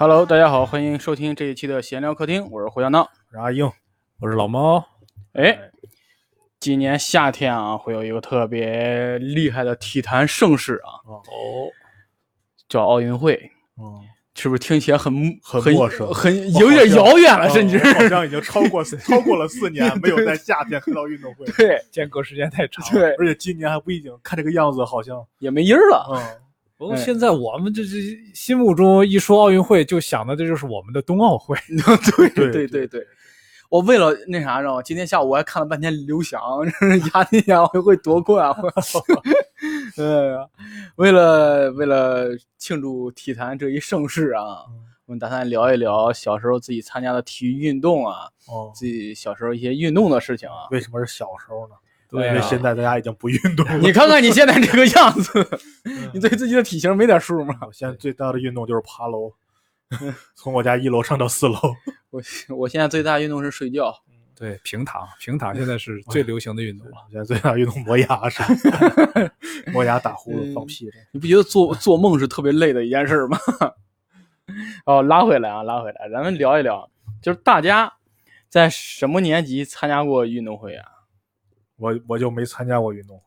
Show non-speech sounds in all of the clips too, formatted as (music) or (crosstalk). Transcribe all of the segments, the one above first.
Hello，大家好，欢迎收听这一期的闲聊客厅，我是胡小闹。我是阿英，我是老猫。哎，今年夏天啊，会有一个特别厉害的体坛盛事啊，哦，叫奥运会，嗯，是不是听起来很很陌生。很有点遥远了，甚至。哦好像已经超过 (laughs) 超过了四年没有在夏天看到运动会，对。间隔时间太长。对，而且今年还不一定，看这个样子好像，也没音儿了。嗯，不过现在我们这这心目中一说奥运会，就想的这就是我们的冬奥会。(laughs) 对对对对对，我为了那啥，知道吗？今天下午我还看了半天刘翔，(laughs) 压那年奥运会夺冠。我 (laughs) 哎呀，为了为了庆祝体坛这一盛世啊，我们打算聊一聊小时候自己参加的体育运动啊，哦，自己小时候一些运动的事情啊。为什么是小时候呢？对啊因为现在大家已经不运动了。你看看你现在这个样子，嗯 (laughs) 你对自己的体型没点数吗？我现在最大的运动就是爬楼，从我家一楼上到四楼。(laughs) 我我现在最大运动是睡觉。对，平躺，平躺现在是最流行的运动了。我现在最大运动磨牙是，磨牙打呼噜 (laughs) 放屁这。你不觉得做做梦是特别累的一件事吗？哦，拉回来啊，拉回来，咱们聊一聊，就是大家在什么年级参加过运动会啊？我我就没参加过运动会，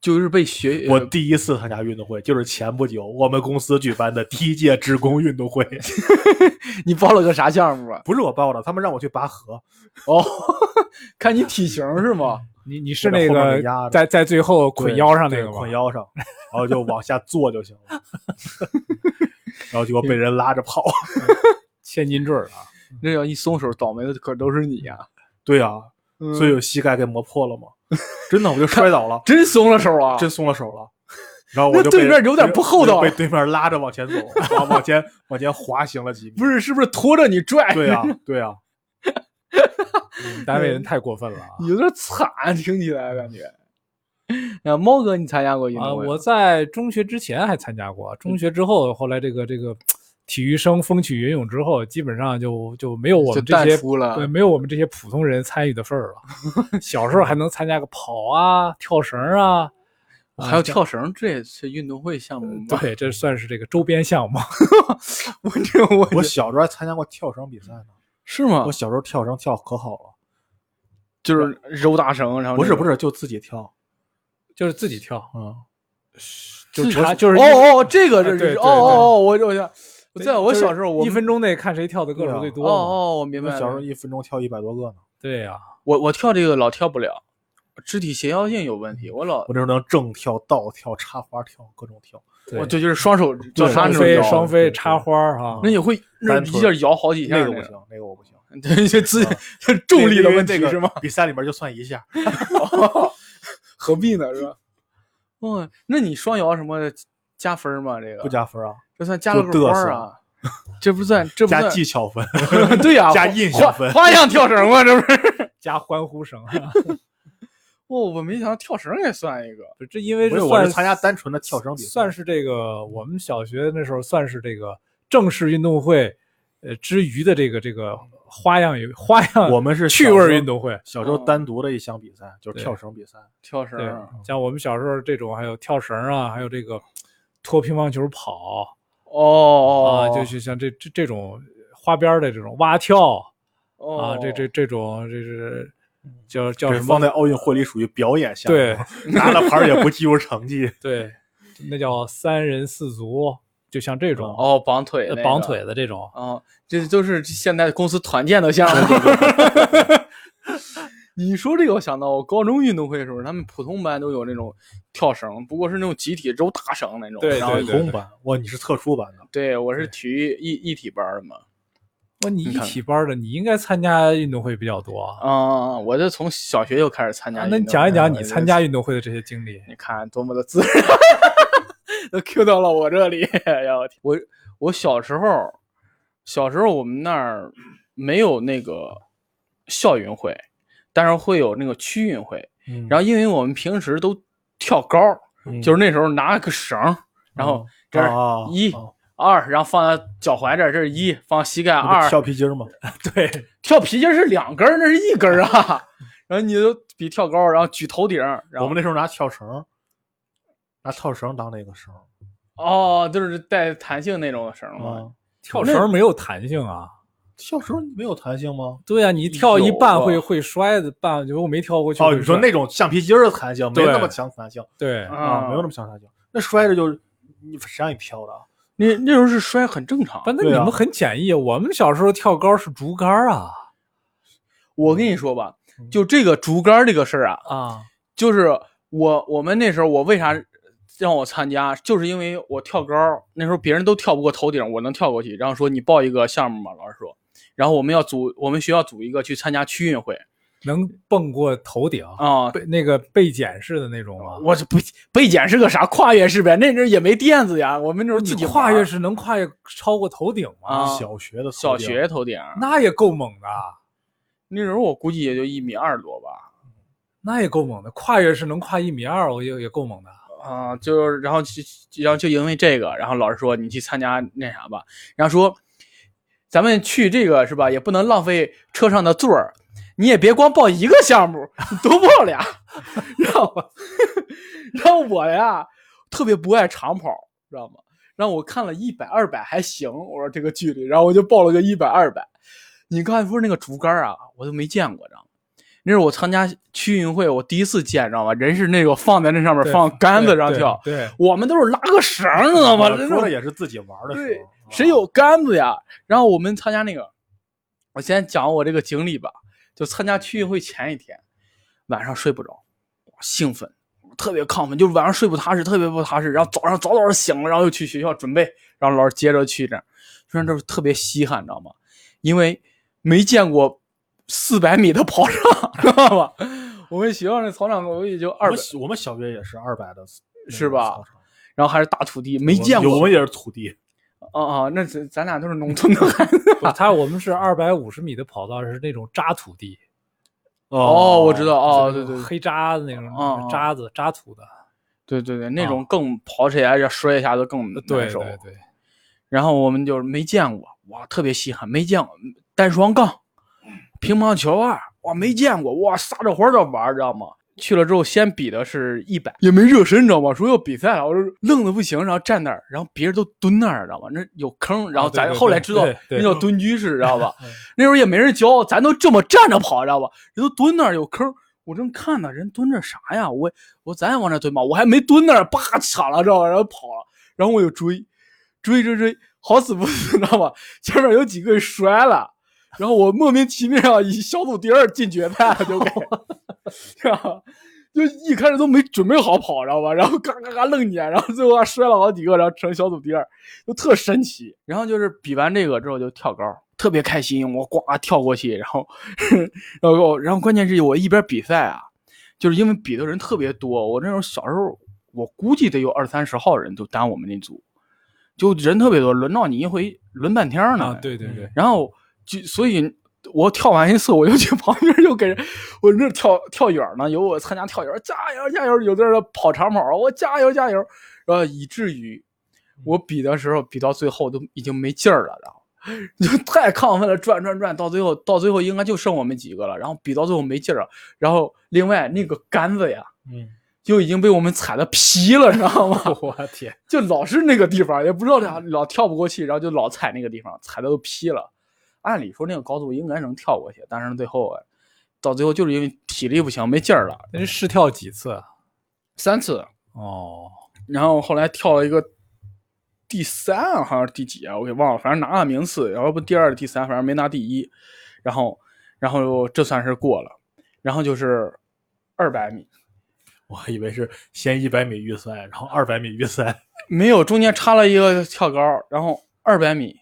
就是被学我第一次参加运动会就是前不久我们公司举办的第一届职工运动会，(laughs) 你报了个啥项目啊？不是我报的，他们让我去拔河。哦，(laughs) 看你体型是吗？(laughs) 你你是那个在在最后捆腰上那个吗？捆腰上，然后就往下坐就行了，然后结果被人拉着跑。千斤坠儿啊！那要一松手，倒霉的可都是你呀、对呀、嗯所以有膝盖给磨破了嘛，真的我就摔倒了，(laughs) 真松了手啊！真松了手了。然后我就对面有点不厚道被对面拉着往前走，往往前往前滑行了几米。不是，是不是拖着你拽？对啊、(laughs) 对呀、你们单位人太过分了啊！(laughs) 有点惨，听起来感觉。啊，猫哥，你参加过运啊，动会吗？我在中学之前还参加过，中学之后，后来这个这个体育生风起云涌之后，基本上就就没有我们这些了对，没有我们这些普通人参与的份儿了。(laughs) 小时候还能参加个跑啊、跳绳啊，还有跳绳，这也是运动会项目吗？对，这算是这个周边项目。(laughs) 我这我我小时候还参加过跳绳比赛呢。(laughs) 是吗我？小时候跳绳跳可好了，就是揉大绳，然后是不是不是，就自己跳。就是自己跳，嗯，就自查就是哦哦，这个这是啊对对哦哦哦，我我想我在我小时候我一分钟内看谁跳的个数最多嘛。哦哦，我明白小时候一分钟跳一百多个呢。对呀，我我跳这个老跳不了，肢体协调性有问题，我老我这时候能正跳、倒跳、插花跳，各种跳。对我这就是双手交叉双飞那种双飞插花儿哈那。你会那一下摇好几下那个不行，那个我不行。(laughs) 对，这自这重 (laughs) 力的问题是吗？比赛里面就算一下，(laughs) 何必呢？是吧？哦，那你双摇什么加分吗？这个不加分啊，这算加了？这不算，这不加算技巧分。(laughs) 对呀，加印象分花样跳绳吗，这不是？(laughs) 加欢呼声，(laughs) 哦，我没想到跳绳也算一个。这因为不是，我算是参加单纯的跳绳比赛，算是这个我们小学那时候算是这个正式运动会，呃之余的这个这个花样有花样，我们是趣味运动会。小时候单独的一项比赛，就是跳绳比赛。跳绳儿，像我们小时候这种，还有跳绳啊，还有这个拖乒乓球跑哦哦啊，就是像这这这种花边的这种蛙跳哦啊，这这这种这是叫叫什么？放在奥运会里属于表演项目，(laughs) 对拿了牌也不计入成绩。(laughs) 对，那叫三人四足，就像这种哦绑腿那个呃绑腿的这种。哦，这都是现在公司团建的项目。(laughs) 你说这个，我想到我高中运动会的时候，他们普通班都有那种跳绳，不过是那种集体周大绳那种。对然后对普通班，哇，你是特殊班的，对我是体育一一体班的嘛。哇，你一体班的，你应该参加运动会比较多啊。啊、我这从小学就开始参加运动会。那你讲一讲你参加运动会的这些经历。你看多么的自然，(laughs) 都 Q 到了我这里。哎呀，我天我我小时候，小时候我们那儿没有那个校运会，但是会有那个区运会。嗯然后因为我们平时都跳高，就是那时候拿个绳儿，然后这一啊二，然后放在脚踝这儿，这是一，放膝盖二，跳皮筋儿嘛，(laughs) 对，跳皮筋儿是两根儿，那是一根儿啊。然后你就比跳高，然后举头顶，然后我们那时候拿跳绳，拿跳绳当那个绳，哦，就是带弹性那种绳跳绳没有弹性啊。跳绳没有弹性吗？对呀、你跳一半会会摔的，半结果没跳过去。哦，你说那种橡皮筋的弹性没对那么强弹性对啊啊，没有那么强弹性。那摔着就是你谁让你飘的啊？那那时候是摔很正常。不，那你们很简易。我们小时候跳高是竹竿啊我跟你说吧，嗯就这个竹竿这个事儿啊，啊就是我我们那时候我为啥让我参加，就是因为我跳高，那时候别人都跳不过头顶，我能跳过去。然后说你报一个项目嘛，老师说，然后我们要组，我们学校组一个去参加区运会能蹦过头顶，啊。背那个背捡式的那种吗？我这不背捡是个啥跨越式呗？那阵儿也没垫子呀，我们那时候自己跨越式能跨越超过头顶吗？啊小学的小学头顶，那也够猛的，那时候我估计也就一米二多吧。那也够猛的。跨越式能跨一米二，我也也够猛的。啊，就是然后就然后就因为这个，然后老师说你去参加那啥吧，然后说咱们去这个是吧，也不能浪费车上的座儿，你也别光报一个项目，你 (laughs) 多报俩，然后然后我呀特别不爱长跑，知道吗？然后我看了一百、二百还行，我说这个距离，然后我就报了个一百、二百。你刚才不是那个竹竿啊，我都没见过，知道吗？那是我参加区运会，我第一次见，知道吗？人是那个放在那上面放杆子对对上跳，对，我们都是拉个绳儿，知道吗？说的也是自己玩的时对候，啊谁有杆子呀？然后我们参加那个，我先讲我这个经历吧。就参加区运会前一天，晚上睡不着，兴奋，特别亢奋，就是晚上睡不踏实，特别不踏实。然后早上早早醒了，然后又去学校准备，然后老师接着去这样，虽然这是特别稀罕，你知道吗？因为没见过四百米的跑场，(laughs) 知道吧？我们学校那操场我也就二百我们，小我们小学也是二百的，是吧然后还是大土地，没见过。我们也是土地，啊啊，那咱咱俩都是农村的孩子。他我们是二百五十米的跑道，是那种渣土地，哦，我知道，哦，对对黑渣的那种哦哦渣子渣土的，对对对，那种更跑起来要摔一下子更对难受。对对，然后我们就是没见过，哇，特别稀罕，没见过单双杠、乒乓球啊，哇，没见过，哇，撒着欢儿的玩儿，知道吗？去了之后，先比的是一百，也没热身，你知道吗？说要比赛了，我说愣的不行，然后站那儿，然后别人都蹲那儿，知道吗？那有坑，然后咱后来知道那叫蹲居式，知道吧嗯？那时候也没人教，咱都这么站着跑，知道吧？人都蹲那儿有坑，我正看呢，人蹲着啥呀？我我咱也往那蹲吧，我还没蹲那儿，叭抢了，知道吧？然后跑了，然后我又追，追追追，好死不死，知道吧？前面有几个摔了，然后我莫名其妙以小组第二进决赛了，就给，对吧？就一开始都没准备好跑，知道吧？然后嘎嘎嘎愣撵，然后最后还摔了好几个，然后成小组第二，就特神奇。然后就是比完这个之后就跳高，特别开心，我呱跳过去，然后，然后然后关键是我一边比赛啊，就是因为比的人特别多，我那时候小时候我估计得有二三十号人都单我们那组，就人特别多，轮到你一回轮半天呢。啊，对对对，然后就所以，我跳完一次，我就去旁边又给人，我那跳跳远呢，有我参加跳远，加油加油，有的人跑长跑，我加油加油，然后以至于我比的时候比到最后都已经没劲儿了，然后。(laughs) 就太亢奋了，转转转，到最后，到最后应该就剩我们几个了。然后比到最后没劲儿了，然后另外那个杆子呀，嗯，就已经被我们踩的劈了，知道吗？(laughs) 我天，就老是那个地方，也不知道咋老跳不过去，然后就老踩那个地方，踩的都劈了。按理说那个高度应该能跳过去，但是最后啊，到最后就是因为体力不行，没劲儿了，那是试跳几次啊？三次，哦，然后后来跳了一个第三，好像是第几啊，我给忘了，反正拿了名次，然后不第二、第三，反正没拿第一。然后，然后这算是过了，然后就是二百米，(laughs) 我还以为是先一百米预赛，然后二百米预赛，没有，中间插了一个跳高，然后二百米，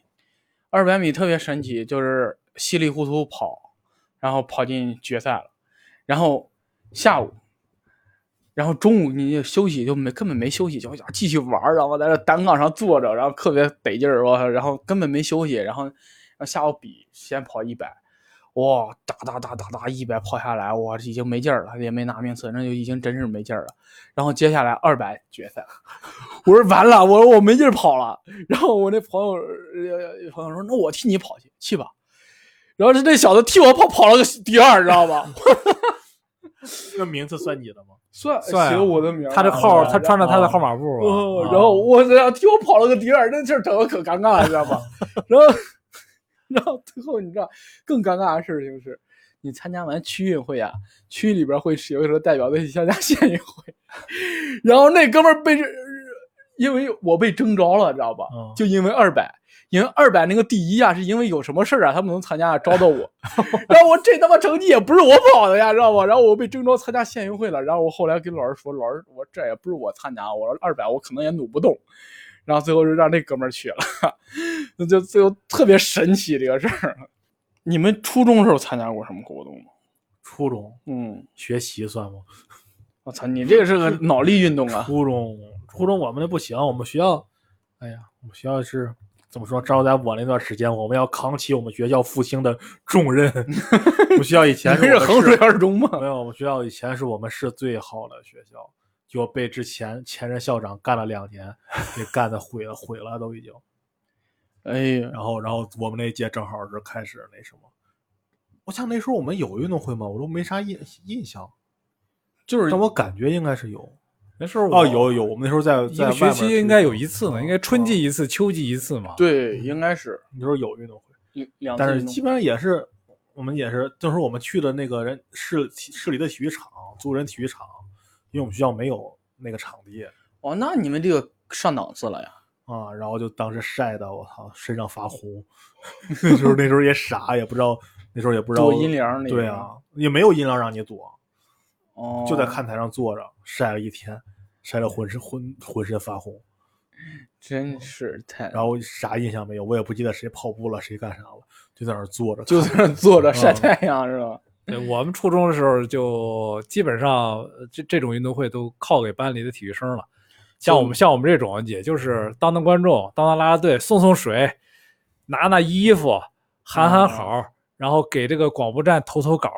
二百米特别神奇，就是稀里糊涂跑，然后跑进决赛了，然后下午，然后中午你就休息就没根本没休息，就继续玩，然后在那单杠上坐着，然后特别得劲儿，我然后根本没休息，然后然后下午比先跑一百。哇，哒哒哒哒哒，一百跑下来，我已经没劲儿了，也没拿名次，那就已经真是没劲儿了。然后接下来二百决赛，(laughs) 我说完了，我说我没劲儿跑了。然后我那朋友呃朋友说，那我替你跑去，去吧。然后是那小子替我跑，跑了个第二，你知道吧？那 (laughs) 名次算你的吗？算写我的名啊，他这号，他穿着他的号码布然后我这样替我跑了个第二，那劲儿整的可尴尬了，你知道吧？(laughs) 然后，然后最后你知道更尴尬的事情是，你参加完区运会啊，区里边会有一个代表队去参加县运会，(laughs) 然后那哥们儿被这，因为我被征召了，知道吧？嗯就因为二百。因为二百那个第一啊，是因为有什么事儿啊，他们能参加招到我，(laughs) 然后我这他妈成绩也不是我跑的呀，知道吧？然后我被征召参加县运会了，然后我后来跟老师说，老师我这也不是我参加，我说二百我可能也努不动，然后最后就让那哥们儿去了，那就最后特别神奇这个事儿。你们初中时候参加过什么活动吗？初中嗯，学习算吗？我操，你这个是个脑力运动啊！初中初中我们那不行，我们学校，哎呀，我们学校是怎么说？正好在我那段时间，我们要扛起我们学校复兴的重任。(laughs) 我们学校以前你是衡水二中吗？没有，我们学校以前是我们市最好的学校，就被之前前任校长干了两年，给干的毁了，毁了都已经。哎呀，然后，然后我们那一届正好是开始那什么，我想那时候我们有运动会吗？我都没啥印印象，就是但我感觉应该是有。那时候哦，有有，我们那时候在一个学期应该有一次呢，嗯应该春季嗯一次，秋季一次嘛。对，应该是那时候有运动会，但是基本上也是我们也是，就是我们去的那个人市市里的体育场，租人体育场，因为我们学校没有那个场地哦，那你们这个上档次了呀？啊，然后就当时晒的我操，身上发红。(laughs) 那时候那时候也傻，也不知道那时候也不知道阴凉那对啊，也没有阴凉让你躲，哦，就在看台上坐着晒了一天，晒得浑身浑浑身发红，真是太，然后啥印象没有，我也不记得谁跑步了，谁干啥了，就在那儿坐着，就在那坐着晒嗯太阳是吧？对我们初中的时候就基本上呃这这种运动会都靠给班里的体育生了。像我们像我们这种，也就是当当观众、当当啦啦队、送送水、拿拿衣服、喊喊好，然后给这个广播站投投稿。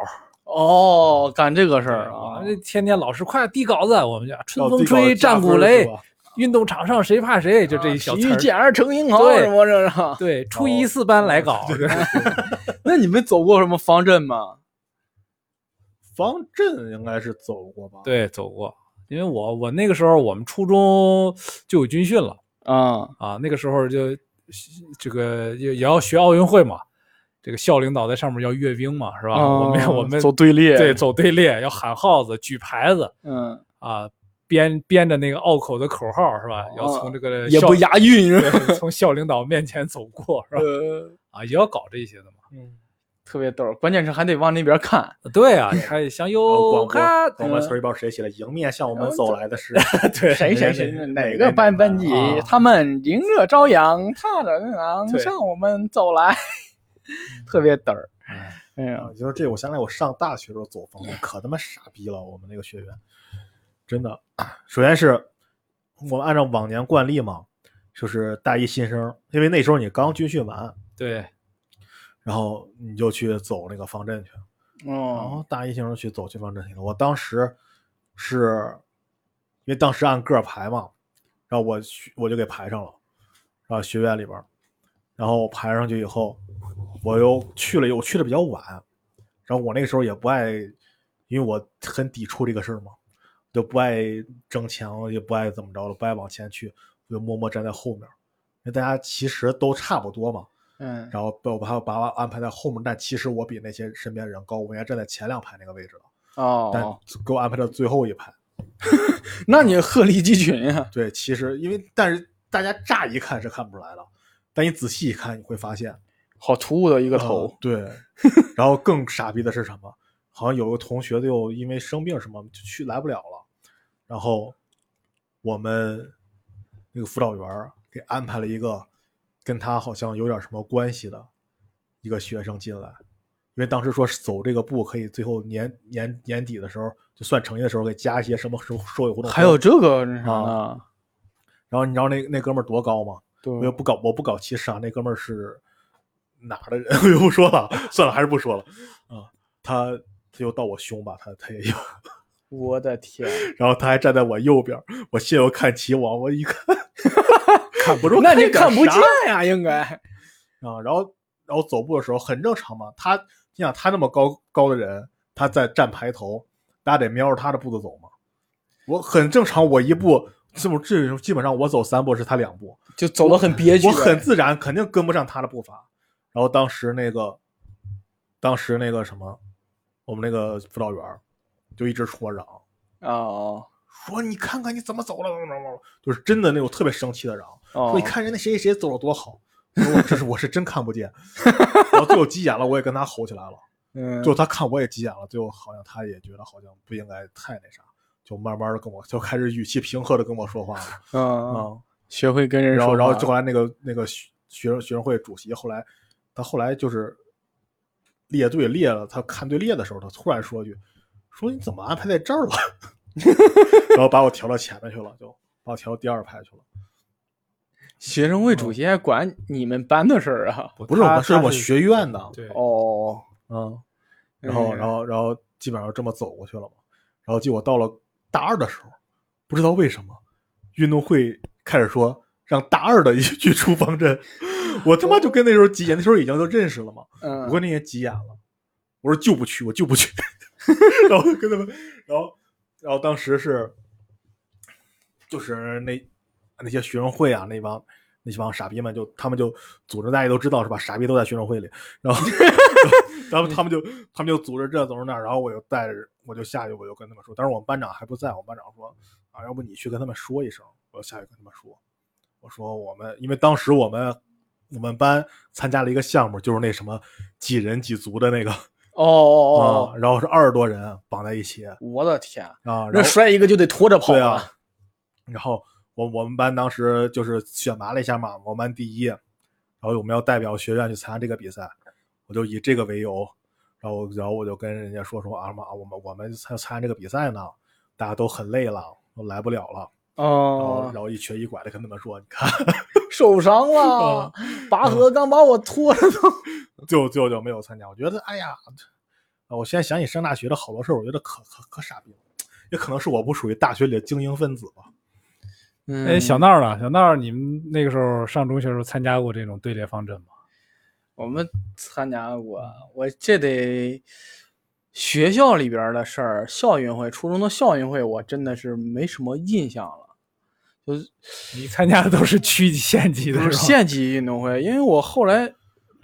哦，干这个事儿啊天天老师快递稿子，我们叫春风吹，战鼓擂运动场上谁怕谁，就这一小体词儿。育健儿成英豪对什么这是？对，(laughs) 初一四班来稿，那你们走过什么方阵吗？方阵应该是走过吧？，对，走过。因为我我那个时候我们初中就有军训了。啊，啊，那个时候就这个也也要学奥运会嘛，这个校领导在上面要阅兵嘛，是吧？我们我们哦走队列，对，走队列，要喊号子、举牌子嗯，啊，编编着那个拗口的口号是吧？要从这个也不押韵？对从校领导面前走过是吧？呃，啊，也要搞这些的嘛。嗯，特别逗，关键是还得往那边看。对啊，(clears throat) 你看向右广看播，广播词儿也不知道谁写的，迎面向我们走来的是 (laughs) 对谁谁谁哪个班班级啊，他们迎着朝阳，踏着阳对向我们走来，(laughs) 特别嘚儿。哎呀啊，，就是这，我想起来我上大学的时候走方阵，可他妈傻逼了，我们那个学员，真的。首先是我们按照往年惯例嘛，就是大一新生，因为那时候你刚军训完，对，然后你就去走那个方阵去，然哦，后大一新生去走去方阵去了。我当时是因为当时按个排嘛，然后我去我就给排上了，然后学院里边，然后排上去以后，我又去了，我去的比较晚，然后我那个时候也不爱，因为我很抵触这个事儿嘛，就不爱争强，也不爱怎么着了，不爱往前去，我就默默站在后面，因为大家其实都差不多嘛，嗯，然后被我把把我安排在后面，但其实我比那些身边人高，我应该站在前两排那个位置了，但哦，给我安排到最后一排。(laughs) 那你鹤立鸡群呀？对，其实因为但是大家乍一看是看不出来的，但你仔细一看，你会发现好突兀的一一个头，对，(laughs) 然后更傻逼的是什么？好像有个同学就因为生病什么就去来不了了，然后我们那个辅导员给安排了一个跟他好像有点什么关系的一个学生进来，因为当时说是走这个步可以最后年年年底的时候就算成绩的时候给加一些什么社社会活动，还有这个那啥呢？啊然后你知道那那哥们儿多高吗？对我也不搞，我不搞歧视啊。那哥们儿是哪儿的人？我就不说了，算了，还是不说了。啊，他他又到我胸吧，他他也有。我的天，然后他还站在我右边，我斜右看齐，我我一看，(laughs) 看不住，那你看不见呀，应该。啊。然后然后走步的时候很正常嘛，他你想他那么高高的人，他在站排头，大家得瞄着他的步子走嘛。我很正常，我一步这么这基本上我走三步是他两步，就走的很憋屈呗。我很自然，肯定跟不上他的步伐。然后当时那个，当时那个什么，我们那个辅导员儿就一直冲我嚷，哦说你看看你怎么走了，怎么怎么，就是真的那种特别生气的嚷，哦说你看人家谁谁谁走了多好。我这是我是真看不见，然后最后急眼了，我也跟他吼起来了。(laughs) 嗯，最后他看我也急眼了，最后好像他也觉得好像不应该太那啥，就慢慢的跟我就开始语气平和的跟我说话了嗯，啊。学会跟人然后，说，然后就后来那个那个学学生学生会主席，后来他后来就是列队列了，他看队列的时候，他突然说一句：“说你怎么安排在这儿了？” (laughs) 然后把我调到前面去了，就把我调到第二排去了。学生会主席还管你们班的事儿啊？不是我们，是我学院的，对，哦，嗯，然后嗯然后然后基本上这么走过去了嘛。然后结果到了大二的时候，不知道为什么运动会开始说让大二的一去出方阵，我他妈就跟那时候急眼，那时候已经都认识了嘛。嗯，我跟那些急眼了，我说就不去，我就不去，(laughs) 然后跟他们，然后然后当时是就是那那些学生会啊，那帮那帮傻逼们就他们就组织，大家都知道是吧？傻逼都在学生会里，然后然后他们就他们就组织这组织那，然后我就带着我就下去，我就跟他们说，当时我们班长还不在，我们班长说啊，要不你去跟他们说一声，我就下去跟他们说，我说我们因为当时我们我们班参加了一个项目，就是那什么几人几足的那个哦哦啊哦，，然后是二十多人绑在一起。啊，我的天，啊那摔一个就得拖着跑对啊，然后我我们班当时就是选拔了一下嘛，我们班第一，然后我们要代表学院去参加这个比赛，我就以这个为由，然后然后我就跟人家说说啊妈，我们我们参参加这个比赛呢，大家都很累了，都来不了了，哦然，后一瘸一拐的跟他们说，你看，(laughs) (laughs) 受伤了，拔河刚把我拖着都。(laughs) 就就就没有参加。我觉得，哎呀，啊我现在想起上大学的好多事儿，我觉得可可可傻逼了，也可能是我不属于大学里的精英分子吧。嗯哎，小闹呢？小闹，你们那个时候上中学的时候参加过这种队列方阵吗？我们参加过，我这得学校里边的事儿，校运会，初中的校运会，我真的是没什么印象了。就是你参加的都是区级、县级的不是是吧？县级运动会，因为我后来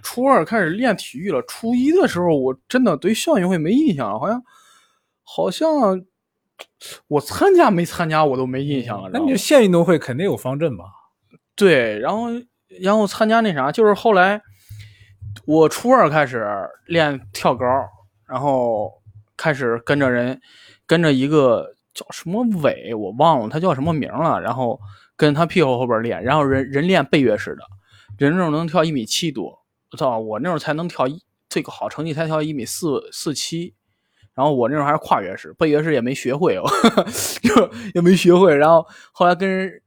初二开始练体育了，初一的时候我真的对校运会没印象了，好像好像我参加没参加我都没印象了。那你这知道吗县运动会肯定有方阵吧？对，然后然后参加那啥，就是后来我初二开始练跳高，然后开始跟着人，跟着一个叫什么伟，我忘了他叫什么名了，然后跟他屁股后边练，然后人人练背跃式的，人那种能跳一米七多，我操，我那时候才能跳一最高好成绩才跳一米四四七。然后我那时候还是跨越式，背跃式也没学会，(laughs) 就也没学会。然后后来跟人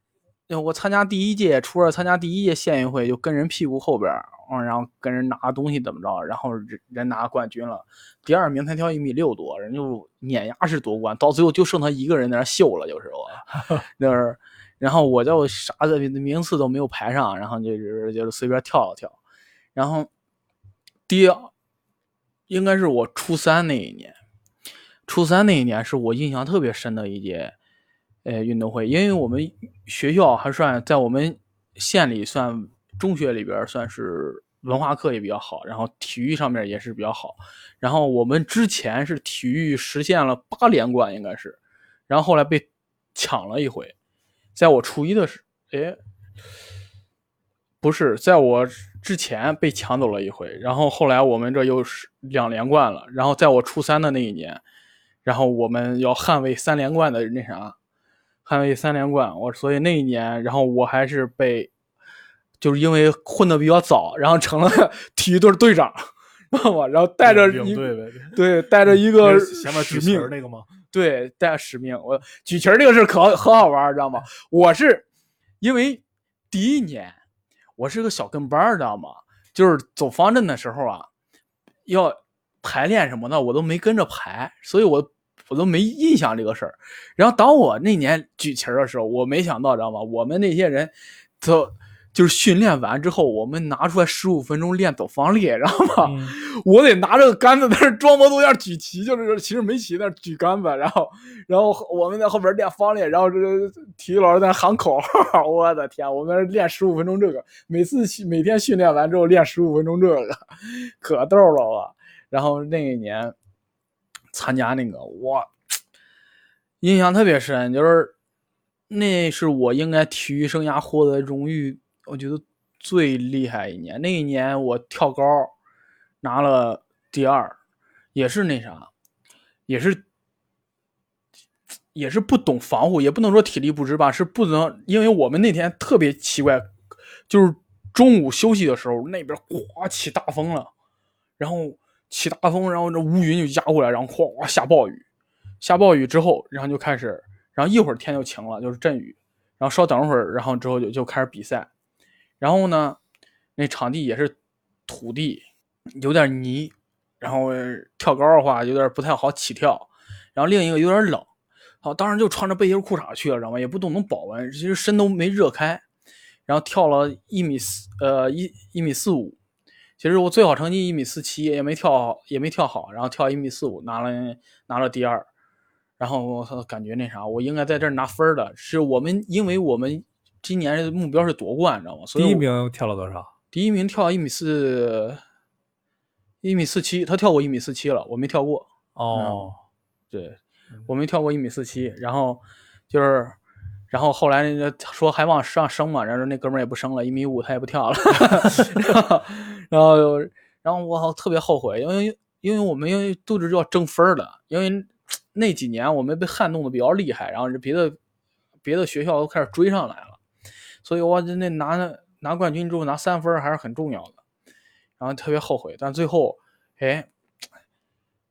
我参加第一届，初二参加第一届县运会，就跟人屁股后边儿，嗯，然后跟人拿东西怎么着，然后人人拿冠军了，第二名才跳一米六多，人就碾压式夺冠，到最后就剩他一个人在那秀了，就是我，(laughs) 就是，然后我就啥的名次都没有排上，然后就是就是随便跳了跳，然后第应该是我初三那一年，初三那一年是我印象特别深的一届。呃，运动会，因为我们学校还算在我们县里算中学里边算是文化课也比较好，然后体育上面也是比较好。然后我们之前是体育实现了八连冠，应该是，然后后来被抢了一回，在我初一的时，哎，不是，在我之前被抢走了一回，然后后来我们这又是两连冠了，然后在我初三的那一年，然后我们要捍卫三连冠的那啥。捍卫三连冠，我所以那一年，然后我还是被，就是因为混的比较早，然后成了 (laughs) 体育队队长，知道吗？然后带着一领队呗，对带着一个前面使命举旗儿，那个吗？对，带着使命。我举旗儿这个事儿可很好玩儿，知道吗？我是因为第一年我是个小跟班儿，知道吗？就是走方阵的时候啊，要排练什么的，我都没跟着排，所以我我都没印象这个事儿。然后当我那年举旗儿的时候，我没想到，知道吗？我们那些人都就是训练完之后，我们拿出来十五分钟练走方列，知道吗？嗯 (laughs) 我得拿着个杆子在那儿装模作样举旗，就是其实没旗，在那儿举杆子，然后然后我们在后边练方列，然后这个体育老师在那喊口号，我的天，我们练十五分钟这个，每次每天训练完之后练十五分钟这个，可逗了我。然后那一年参加那个，我印象特别深，就是那是我应该体育生涯获得荣誉，我觉得最厉害一年。那一年我跳高拿了第二，也是那啥，也是也是不懂防护，也不能说体力不支吧，是不能，因为我们那天特别奇怪，就是中午休息的时候，那边哗起大风了，然后起大风，然后这乌云就压过来，然后哗哗下暴雨，下暴雨之后，然后就开始，然后一会儿天就晴了，就是阵雨，然后稍等会儿，然后之后就就开始比赛，然后呢，那场地也是土地，有点泥，然后跳高的话有点不太好起跳，然后另一个有点冷，好，当时就穿着背心裤衩去了，知道吗？也不懂能保温，其实身都没热开，然后跳了一米四，呃一一米四五，其实我最好成绩一米四七，也没跳，也没跳好，然后跳一米四五，拿了拿了第二，然后我，感觉那啥，我应该在这儿拿分儿的，是我们，因为我们今年的目标是夺冠，你知道吗？所以第一名跳了多少？第一名跳一米四，一米四七，他跳过一米四七了，我没跳过。哦，对，我没跳过一米四七，然后就是，然后后来那个说还往上升嘛，然后那哥们儿也不升了，一米五他也不跳了，(laughs) 然后然后我好特别后悔，因为因为我们因为都是要争分儿的，因为 (tsk) 那几年我们被撼动的比较厉害，然后别的别的学校都开始追上来了，所以我那拿拿冠军之后拿三分还是很重要的，然后特别后悔，但最后哎。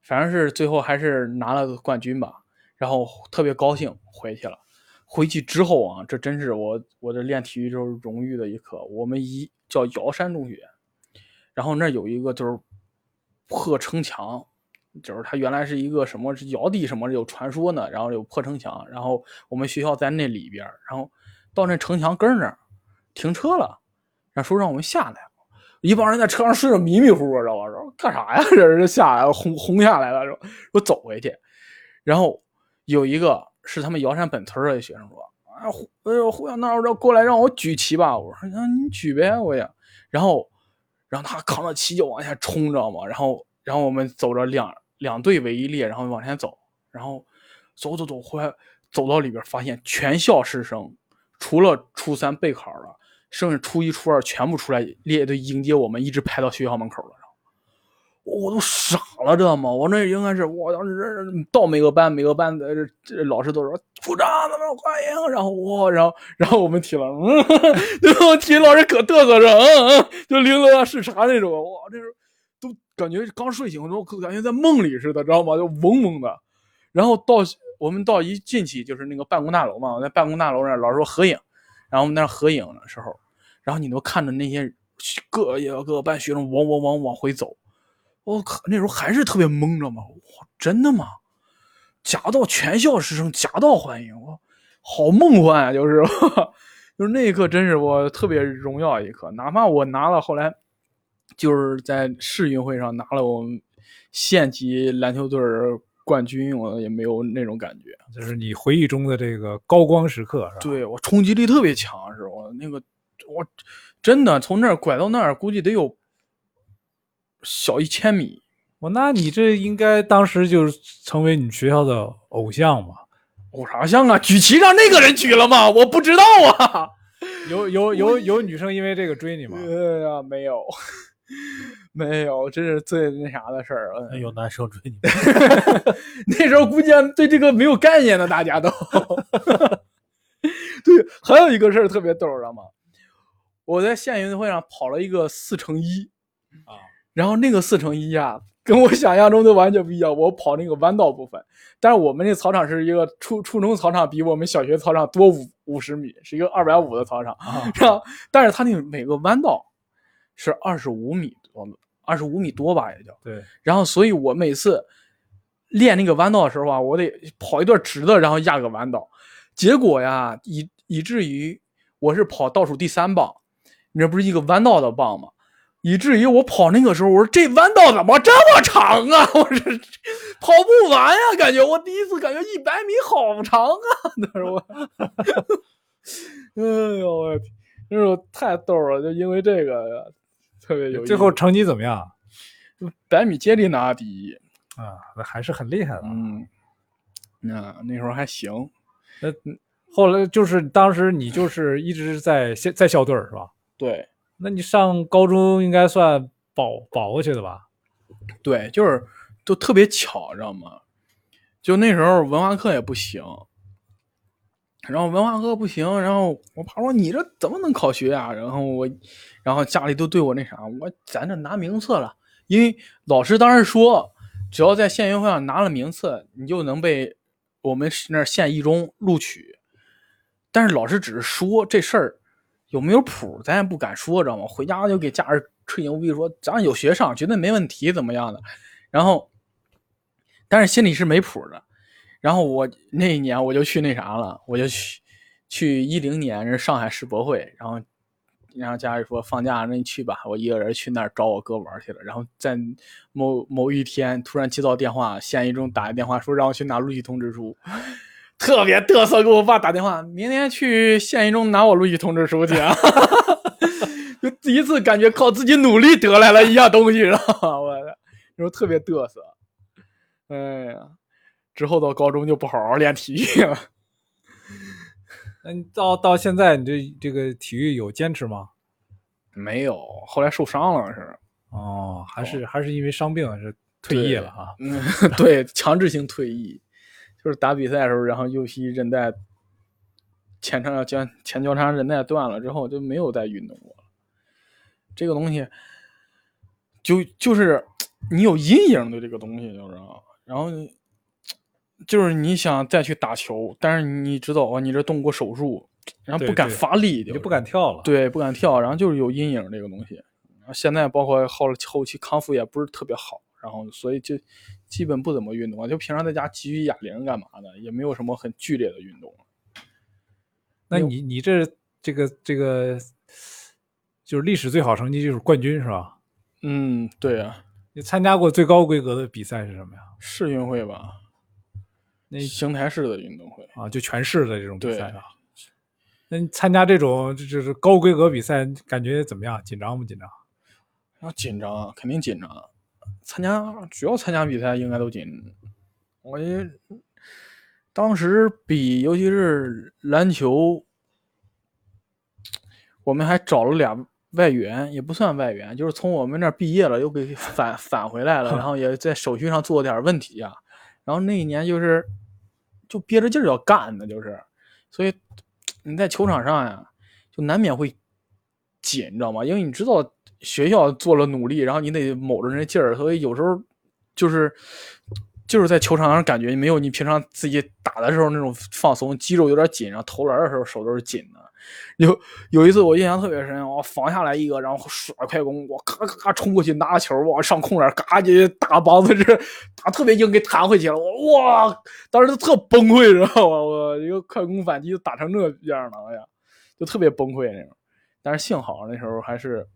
反正是最后还是拿了个冠军吧，然后特别高兴回去了。回去之后啊，这真是我我这练体育就是荣誉的一刻。我们一叫瑶山中学，然后那有一个就是破城墙，就是它原来是一个什么是尧帝什么有传说呢，然后有破城墙，然后我们学校在那里边，然后到那城墙根那儿停车了，然后说让我们下来。一帮人在车上睡着迷迷糊糊，知道吧？说干啥呀？(laughs) 这人就下来了，轰轰下来了，说说走回去。然后有一个是他们瑶山本村的学生说：“哎，胡哎呦，胡小闹过来让我举旗吧。”我说：“那你举呗，我也。”然后，然后他扛着旗就往下冲，知道吗？然后，然后我们走着两两队为一列，然后往前走，然后走走走，后来走到里边，发现全校师生除了初三备考了。剩下初一、初二全部出来列队迎接我们，一直排到学校门口了。我都傻了，知道吗？我那应该是我当时到每个班，每个班的这老师都说鼓掌，咱们欢迎。然后我，然后然后我们体了，嗯，(laughs) 然后体育老师可嘚瑟着，嗯嗯，就领导视察那种。哇，这是都感觉刚睡醒的时候，感觉在梦里似的，知道吗？就嗡嗡的。然后到我们到一进去就是那个办公大楼嘛，我在办公大楼那老师说合影。然后我们那合影的时候，然后你都看着那些各也各个班学生往往往往回走，我靠，那时候还是特别懵着嘛，哇，真的吗？夹道全校师生夹道欢迎，我好梦幻啊！就是 (laughs) 就是那一刻，真是我特别荣耀一刻。哪怕我拿了后来就是在世运会上拿了我们县级篮球队冠军，我也没有那种感觉。就是你回忆中的这个高光时刻，是吧？对我冲击力特别强，是我那个我真的从那儿拐到那儿，估计得有小一千米。我那你这应该当时就是成为你学校的偶像嘛？偶啥像啊？举旗让那个人举了吗？我不知道啊。(laughs) 有有有有女生因为这个追你吗？对呀，没有，(laughs) 没有，这是最那啥的事儿。嗯有男生追你，(laughs) 那时候估计对这个没有概念的，大家都。对，还有一个事儿特别逗，知道吗？我在县运动会上跑了一个四乘一啊，然后那个四乘一啊，跟我想象中的完全不一样。我跑那个弯道部分，但是我们那操场是一个初初中操场，比我们小学操场多五五十米，是一个二百五的操场。啊 (laughs) 然后，但是它那个每个弯道是二十五米多，二十五米多吧，也就。对，然后，所以我每次练那个弯道的时候啊，我得跑一段直的，然后压个弯道。结果呀，以以至于我是跑倒数第三棒，那不是一个弯道的棒吗？以至于我跑那个时候，我说这弯道怎么这么长啊？(laughs) 我说跑不完呀，感觉我第一次感觉一百米好长啊！那时候我，(laughs) 哎呦我天，那时候太逗了，就因为这个特别有意思。最后成绩怎么样百米接力拿第一，啊？那还是很厉害的。嗯，那那时候还行。那后来就是当时你就是一直在在在校队是吧？对那你上高中应该算保保过去的吧？对，就是就特别巧，知道吗？就那时候文化课也不行，然后文化课不行，然后我爸说你这怎么能考学啊？然后我，然后家里都对我那啥，我咱这拿名次了，因为老师当时说，只要在县运会上拿了名次，你就能被我们那县一中录取。但是老师只是说这事儿有没有谱，咱也不敢说，知道吗？回家就给家人吹牛逼说咱有学上，绝对没问题，怎么样的？然后，但是心里是没谱的。然后我那一年我就去那啥了，我就去去一零年是上海世博会，然后然后家里说放假那你去吧，我一个人去那儿找我哥玩去了。然后在某某一天突然接到电话，县一中打一电话说让我去拿录取通知书，特别嘚瑟，给我爸打电话，明天去县一中拿我录取通知书去啊。(laughs) 就第一次感觉靠自己努力得来了一样东西，知道吗？我的，那时候特别嘚瑟。哎呀，之后到高中就不好好练体育了。那你到到现在你这这个体育有坚持吗？没有，后来受伤了是。哦，还是还是因为伤病是退役了啊？嗯，对，强制性退役，就是打比赛的时候，然后右膝韧带前叉交前交叉韧带断了之后，就没有再运动过了。这个东西，就就是你有阴影的这个东西，就是，然后就是你想再去打球，但是你知道啊，你这动过手术，然后不敢发力，你就不敢跳了。对，不敢跳，然后就是有阴影这个东西。然后现在包括后后期康复也不是特别好，然后所以就基本不怎么运动，就平常在家举举哑铃干嘛的，也没有什么很剧烈的运动。那你你这这个这个就是历史最好成绩就是冠军是吧？嗯，对啊，你参加过最高规格的比赛是什么呀？世运会吧，那邢台市的运动会。啊，就全市的这种比赛啊。那你参加这种就就是高规格比赛，感觉怎么样？紧张不紧张？要紧张啊，肯定紧张。参加主要参加比赛应该都紧。我也当时比，尤其是篮球，我们还找了俩外援，也不算外援，就是从我们那儿毕业了，又给返返回来了，然后也在手续上做了点问题啊。然后那一年就是就憋着劲儿要干的，就是，所以你在球场上呀，就难免会紧，你知道吗？因为你知道学校做了努力，然后你得卯着那劲儿，所以有时候就是就是在球场上感觉没有你平常自己打的时候那种放松，肌肉有点紧，然后投篮的时候手都是紧的。有有一次我印象特别深，我防下来一个，然后耍快攻，我咔咔咔冲过去拿球，往上空篮，嘎就大膀子这打特别硬，给弹回去了。我哇，当时特崩溃，知道吗？我一个快攻反击就打成这样了，哎呀，就特别崩溃那种。但是幸好那时候还是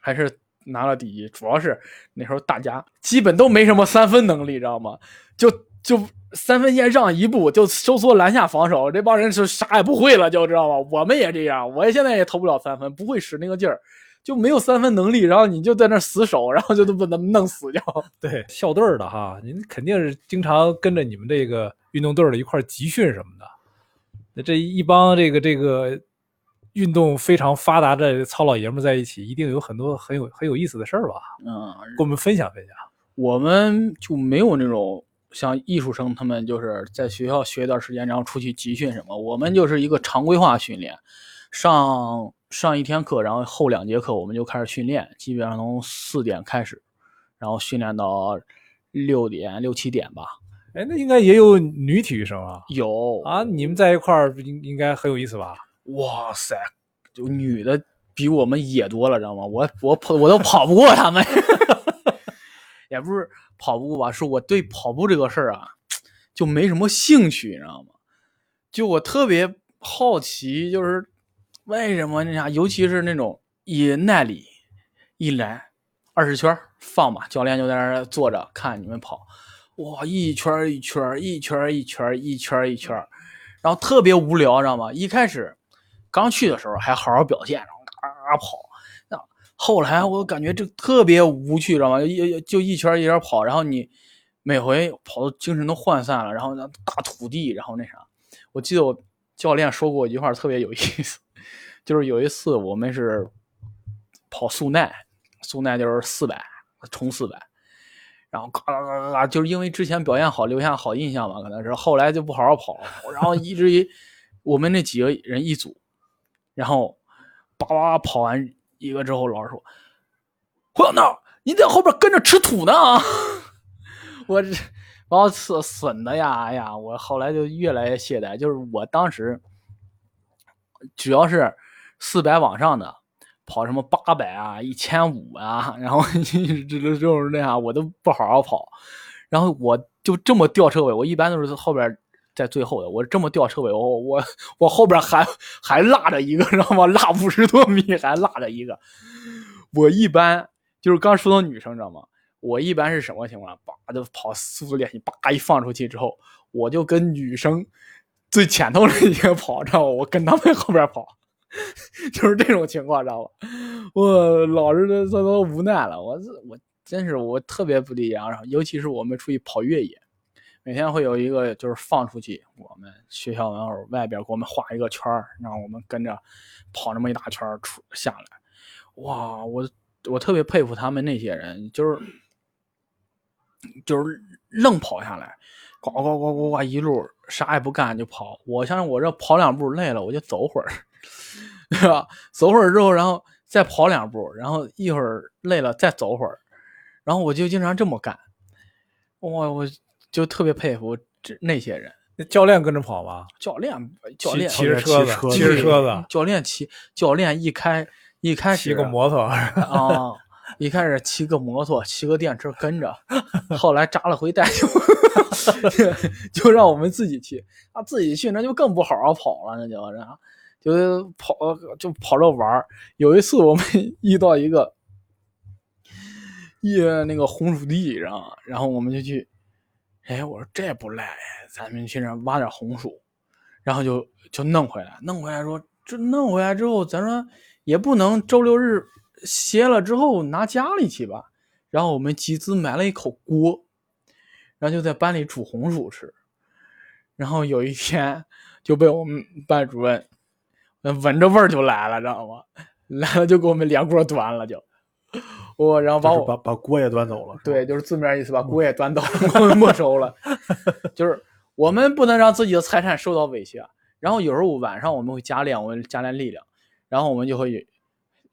还是拿了第一，主要是那时候大家基本都没什么三分能力，知道吗？就就三分线让一步就收缩篮下防守，这帮人是啥也不会了，就知道吗？我们也这样，我现在也投不了三分，不会使那个劲儿，就没有三分能力，然后你就在那死守，然后就都把他们弄死掉。(laughs) 对，校队的哈，您肯定是经常跟着你们这个运动队的一块集训什么的。那这一帮这个这个运动非常发达的糙老爷们在一起，一定有很多很有很有意思的事儿吧？嗯，跟我们分享分享。我们就没有那种像艺术生他们就是在学校学一段时间，然后出去集训什么。我们就是一个常规化训练，上上一天课，然后后两节课我们就开始训练，基本上从四点开始，然后训练到六点六七点吧。哎，那应该也有女体育生啊？有啊，你们在一块儿应应该很有意思吧？哇塞，就女的比我们野多了，知道吗？我我跑我都跑不过他们，(laughs) 也不是跑不吧，是我对跑步这个事儿啊，就没什么兴趣，你知道吗？就我特别好奇，就是为什么？那啥，尤其是那种以耐力一来二十圈儿放吧，教练就在那儿坐着看你们跑，哇，一圈儿一圈儿，一圈儿一圈儿，一圈儿一圈儿，然后特别无聊，知道吗？一开始刚去的时候还好好表现，然后嘎嘎跑，那后来我感觉这特别无趣，知道吗？一就一圈一圈跑，然后你每回跑的精神都涣散了，然后那大土地，然后那啥，我记得我教练说过一句话特别有意思，就是有一次我们是跑速耐，速耐就是四百冲四百，然后嘎嘎嘎嘎，就是因为之前表现好留下好印象嘛，可能是后来就不好好跑，然后以至于我们那几个人一组，然后叭叭叭跑完一个之后，老师说：“胡小闹，你在后边跟着吃土呢！” (laughs) 我这把我损损的呀，哎呀，我后来就越来越懈怠。就是我当时只要是四百往上的，跑什么八百啊、一千五啊，然后 (laughs) 这这这种那啥，我都不好好跑。然后我就这么吊车尾，我一般都是后边在最后的，我这么吊车尾，我我我后边还还落着一个，知道吗？落五十多米还落着一个。我一般就是刚说到女生，知道吗？我一般是什么情况？叭就跑速度练习，叭一放出去之后，我就跟女生最前头那些跑，知道吗？我跟他们后边跑，(laughs) 就是这种情况，知道吧？我老是这都无奈了，我我真是我特别不理解，然后尤其是我们出去跑越野，每天会有一个就是放出去，我们学校门口外边给我们画一个圈儿，让我们跟着跑那么一大圈儿出下来，哇，我我特别佩服他们那些人，就是。就是愣跑下来，呱呱呱呱呱一路啥也不干就跑。我像我这跑两步累了，我就走会儿，(laughs) 对吧？走会儿之后，然后再跑两步，然后一会儿累了再走会儿，然后我就经常这么干。我我就特别佩服这那些人。那教练跟着跑吗？教练教练骑着车子，骑着车子。教练骑教练一开一开始骑个摩托啊。(laughs) 一开始骑个摩托，骑个电车跟着，后来扎了回带就 (laughs) (laughs) 就让我们自己去。啊，自己去那就更不好好跑了，那就就跑就跑着玩有一次我们遇到一个一那个红薯地，然后然后我们就去，哎，我说这不赖，咱们去那挖点红薯，然后就就弄回来，弄回来说这弄回来之后，咱说也不能周六日。歇了之后拿家里去吧，然后我们集资买了一口锅，然后就在班里煮红薯吃。然后有一天就被我们班主任闻着味儿就来了，知道吗？来了就给我们连锅端了，就 (laughs) 我然后把我把把锅也端走了。对，就是字面意思，把锅也端走了，(laughs) 我们没收了。(laughs) 就是我们不能让自己的财产受到威胁。然后有时候晚上我们会加练，我们加练力量，然后我们就会。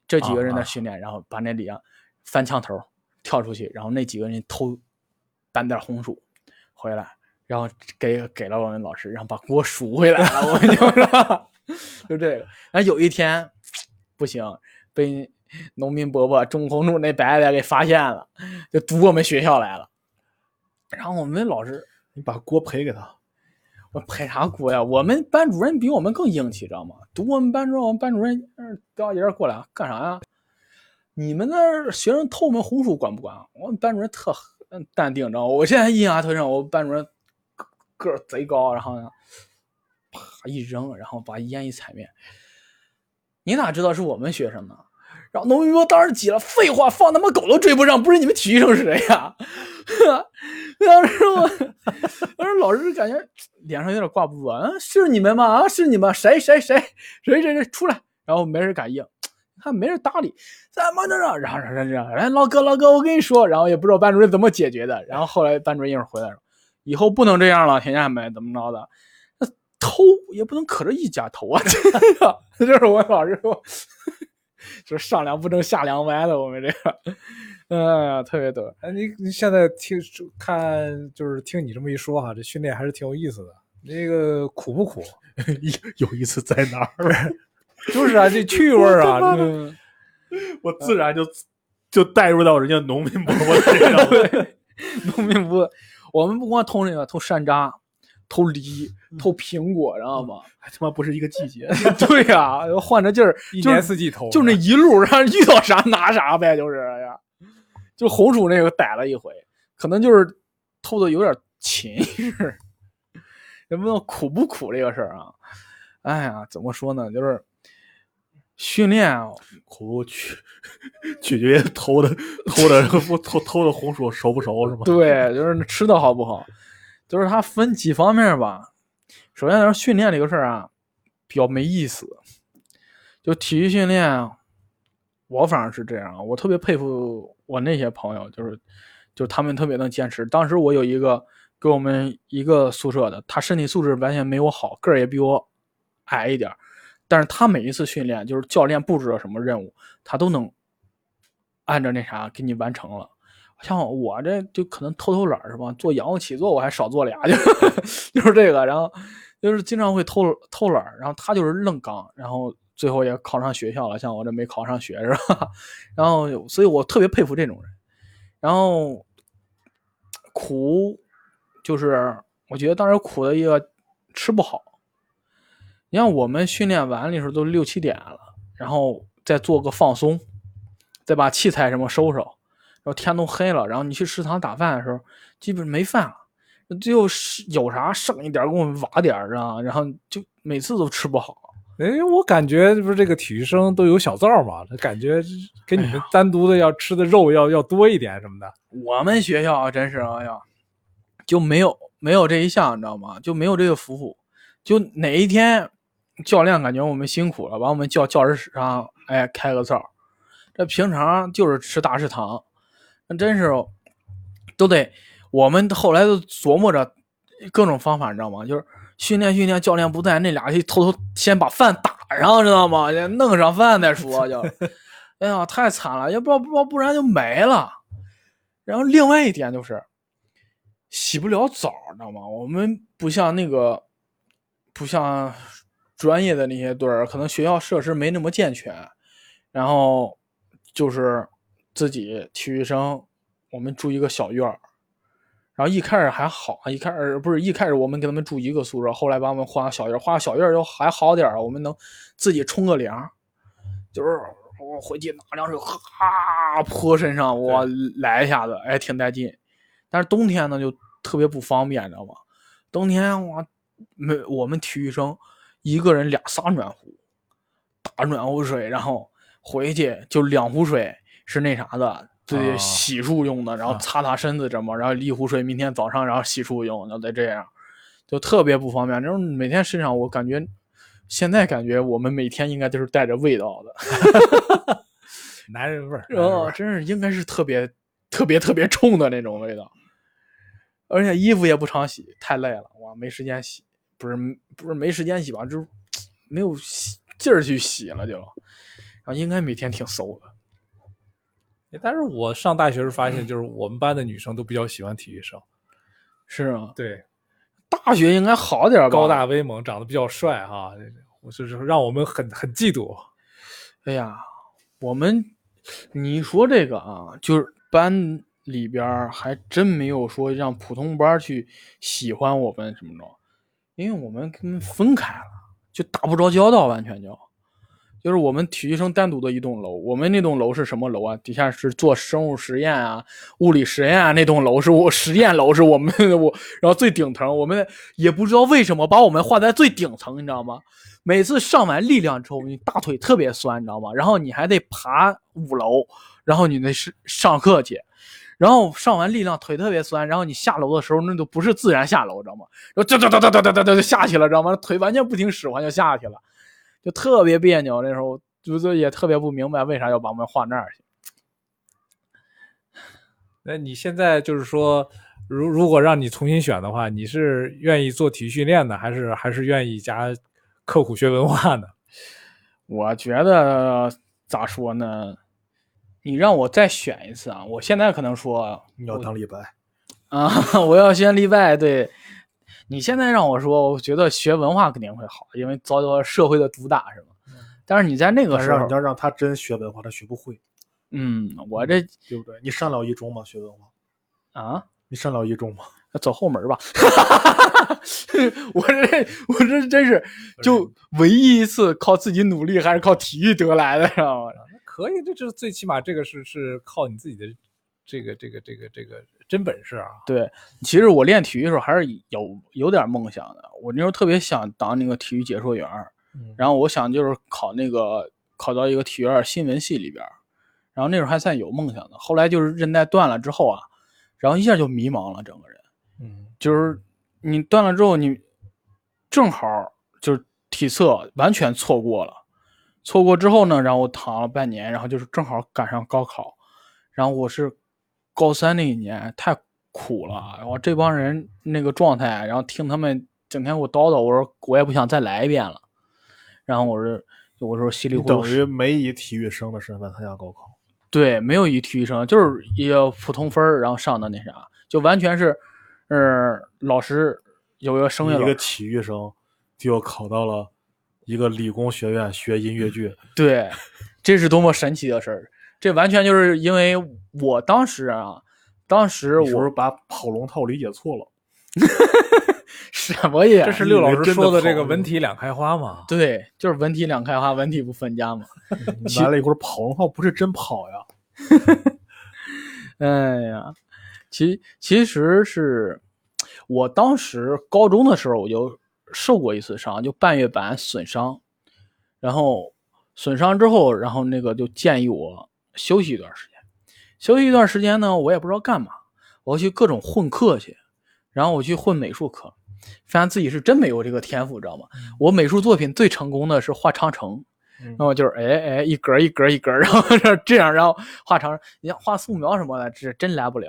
这几个人的训练，然后把那里啊翻墙头跳出去，然后那几个人偷搬点红薯回来，然后给给了我们老师，然后把锅赎回来了。我们就说，就这个。然后有一天 (tsk) 不行，被农民伯伯种红薯那伯伯给发现了，就堵我们学校来了。然后我们老师，你把锅赔给他。我赔啥锅呀？我们班主任比我们更硬气，知道吗？堵我们班主任，我们班主任叼烟过来干啥呀？你们那学生偷我们红薯管不管？我们班主任特淡定，知道吗？我现在印象特深，我们班主任个儿贼高，然后呢，啪一扔，然后把烟一踩灭。你哪知道是我们学生呢？然后农民说当时急了，废话，放他妈狗都追不上，不是你们体育生是谁呀？(laughs) 当时我，(laughs) 当时老师感觉脸上有点挂不住啊，是你们吗？啊，是你们？谁谁谁谁谁谁出来？然后没人敢应，(tsk) 看没人搭理，怎么着？然后然后然后，哎，老哥老哥，我跟你说，然后也不知道班主任怎么解决的。然后后来班主任一会儿回来说，以后不能这样了，听见没？怎么着的？偷也不能可着一家偷啊！(laughs) 这就是我老师说，就是上梁不正下梁歪的，我们这个。哎呀，特别逗！哎，你你现在听看，就是听你这么一说哈，这训练还是挺有意思的。那个苦不苦？(laughs) 有意思在哪儿？就是啊，这趣味儿啊！我自然就就带入到人家农民伯伯身上。农民伯，我们不光偷那个偷山楂，偷梨、偷苹果，知道吗？还他妈不是一个季节。(laughs) 对呀、换着劲儿，一年四季偷，就那一路上遇到啥拿啥呗，就是哎呀。就红薯那个逮了一回，可能就是偷的有点勤是，也不知道苦不苦这个事儿啊。哎呀，怎么说呢？就是训练啊，苦取取决于偷的偷的偷偷的红薯熟不熟是吗？对，就是吃的好不好，就是它分几方面吧。首先来说，训练这个事儿啊，比较没意思。就体育训练，我反正是这样，我特别佩服我那些朋友，就是就是他们特别能坚持。当时我有一个跟我们一个宿舍的，他身体素质完全没我好，个儿也比我矮一点，但是他每一次训练，就是教练布置了什么任务，他都能按照那啥给你完成了。像我这就可能偷偷懒是吧？做仰卧起坐我还少做俩，就 (laughs) 就是这个，然后就是经常会偷偷懒，然后他就是愣刚，然后最后也考上学校了，像我这没考上学是吧？(laughs) 然后所以我特别佩服这种人，然后苦就是我觉得当时苦的一个吃不好，你像我们训练完的时候都六七点了，然后再做个放松，再把器材什么收收。然后天都黑了，然后你去食堂打饭的时候，基本没饭了，最后是有啥剩一点儿给我们挖点儿啊，然后就每次都吃不好。哎，我感觉不是这个体育生都有小灶嘛，感觉跟你们单独的要吃的肉要要多一点什么的。我们学校啊真是哎呀，就没有没有这一项，你知道吗？就没有这个服务。就哪一天教练感觉我们辛苦了，把我们叫教室室上，哎，开个灶。这平常就是吃大食堂。那真是都得，我们后来都琢磨着各种方法，你知道吗？就是训练训练，教练不在，那俩就偷偷先把饭打上，知道吗？弄上饭再说就，(laughs) 哎呀，太惨了，要不不不然就没了。然后另外一点就是洗不了澡，知道吗？我们不像那个，不像专业的那些队儿，可能学校设施没那么健全，然后就是。自己体育生，我们住一个小院儿，然后一开始还好，一开始不是一开始我们给他们住一个宿舍，后来把我们换个小院儿，换个小院儿就还好点儿，我们能自己冲个凉，就是我回去拿凉水哈泼身上，我来一下子，哎，挺带劲。但是冬天呢就特别不方便，你知道吗？冬天我没我们体育生一个人俩仨暖壶，打暖壶水，然后回去就两壶水。是那啥的，对洗漱用的，然后擦擦身子什么，然后一壶水，明天早上然后洗漱用，然后再这样，就特别不方便。这种每天身上，我感觉现在感觉我们每天应该都是带着味道的 (laughs) (laughs) 男人味儿，哦，真是应该是特别特别特别冲的那种味道，而且衣服也不常洗，太累了，哇，没时间洗，不是不是没时间洗吧，就是 (tsk) 没有劲儿去洗了就，然后应该每天挺馊的。但是我上大学时发现，就是我们班的女生都比较喜欢体育生，是吗？对，大学应该好点吧？高大威猛，长得比较帅哈，我就是让我们很很嫉妒。哎呀，我们你说这个啊，就是班里边还真没有说让普通班去喜欢我们什么的，因为我们跟分开了，就打不着交道，完全就。就是我们体育生单独的一栋楼，我们那栋楼是什么楼啊？底下是做生物实验啊、物理实验啊，那栋楼是我实验楼，是我们我，然后最顶层，我们也不知道为什么把我们划在最顶层，你知道吗？每次上完力量之后，你大腿特别酸，你知道吗？然后你还得爬五楼，然后你那是上课去，然后上完力量腿特别酸，然后你下楼的时候那都不是自然下楼，知道吗？然后哒哒哒哒哒哒哒就下去了，知道吗？腿完全不听使唤就下去了。就特别别扭，那时候就是也特别不明白为啥要把我们换那儿去。那你现在就是说，如如果让你重新选的话，你是愿意做体育训练的，还是还是愿意加刻苦学文化呢？(laughs) 我觉得咋说呢？你让我再选一次啊！我现在可能说你要当李白啊，(laughs) 我要先李白。对。你现在让我说，我觉得学文化肯定会好，因为遭到社会的毒打，是吗？但是你在那个时候，你要让他真学文化，他学不会。嗯，我这对不对？你上了一中吗？学文化啊？你上了一中吗？(laughs) 走后门吧。(laughs) 我这我这真是就唯一一次靠自己努力还是靠体育得来的，知道吗？可以，这这最起码这个是是靠你自己的这个这个这个这个真本事啊。对，其实我练体育的时候还是有有点梦想的。我那时候特别想当那个体育解说员，嗯然后我想就是考那个考到一个体育院新闻系里边，然后那时候还算有梦想的。后来就是韧带断了之后啊，然后一下就迷茫了，整个人嗯就是你断了之后，你正好就是体测完全错过了，错过之后呢，然后我躺了半年，然后就是正好赶上高考，然后我是高三那一年太苦了，然后这帮人那个状态，然后听他们整天给我叨叨，我说我也不想再来一遍了，然后我说我说稀里糊涂等于没以体育生的身份参加高考。对，没有以体育生，就是一个普通分儿然后上的那啥，就完全是，呃，老师有一个声乐一个，体育生就考到了一个理工学院学音乐剧，对，这是多么神奇的事儿！这完全就是因为我当时啊，当时我是把跑龙套理解错了？(laughs) 什么呀这是六老师说的这个文体两开花嘛？对，就是文体两开花，文体不分家嘛。(laughs) 你来了一会儿跑龙套不是真跑呀，(laughs) 哎呀，其其实是我当时高中的时候我就受过一次伤，就半月板损伤，然后损伤之后，然后那个就建议我休息一段时间。休息一段时间呢，我也不知道干嘛，我去各种混课去，然后我去混美术课，发现自己是真没有这个天赋，知道吗？我美术作品最成功的是画长城，嗯然后就是哎哎一格一格一格，然后 (laughs) 这这样，然后画成你像画素描什么的，这真来不了。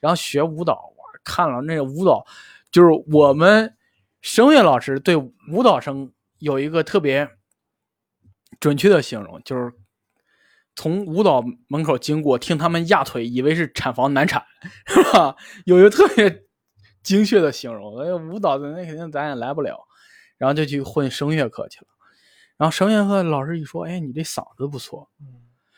然后学舞蹈，我看了那个舞蹈，就是我们声乐老师对舞蹈生有一个特别准确的形容，就是从舞蹈门口经过，听他们压腿，以为是产房难产，是吧？有一个特别精确的形容。那舞蹈的那肯定咱也来不了，然后就去混声乐课去了。然后声乐课老师一说，哎，你这嗓子不错。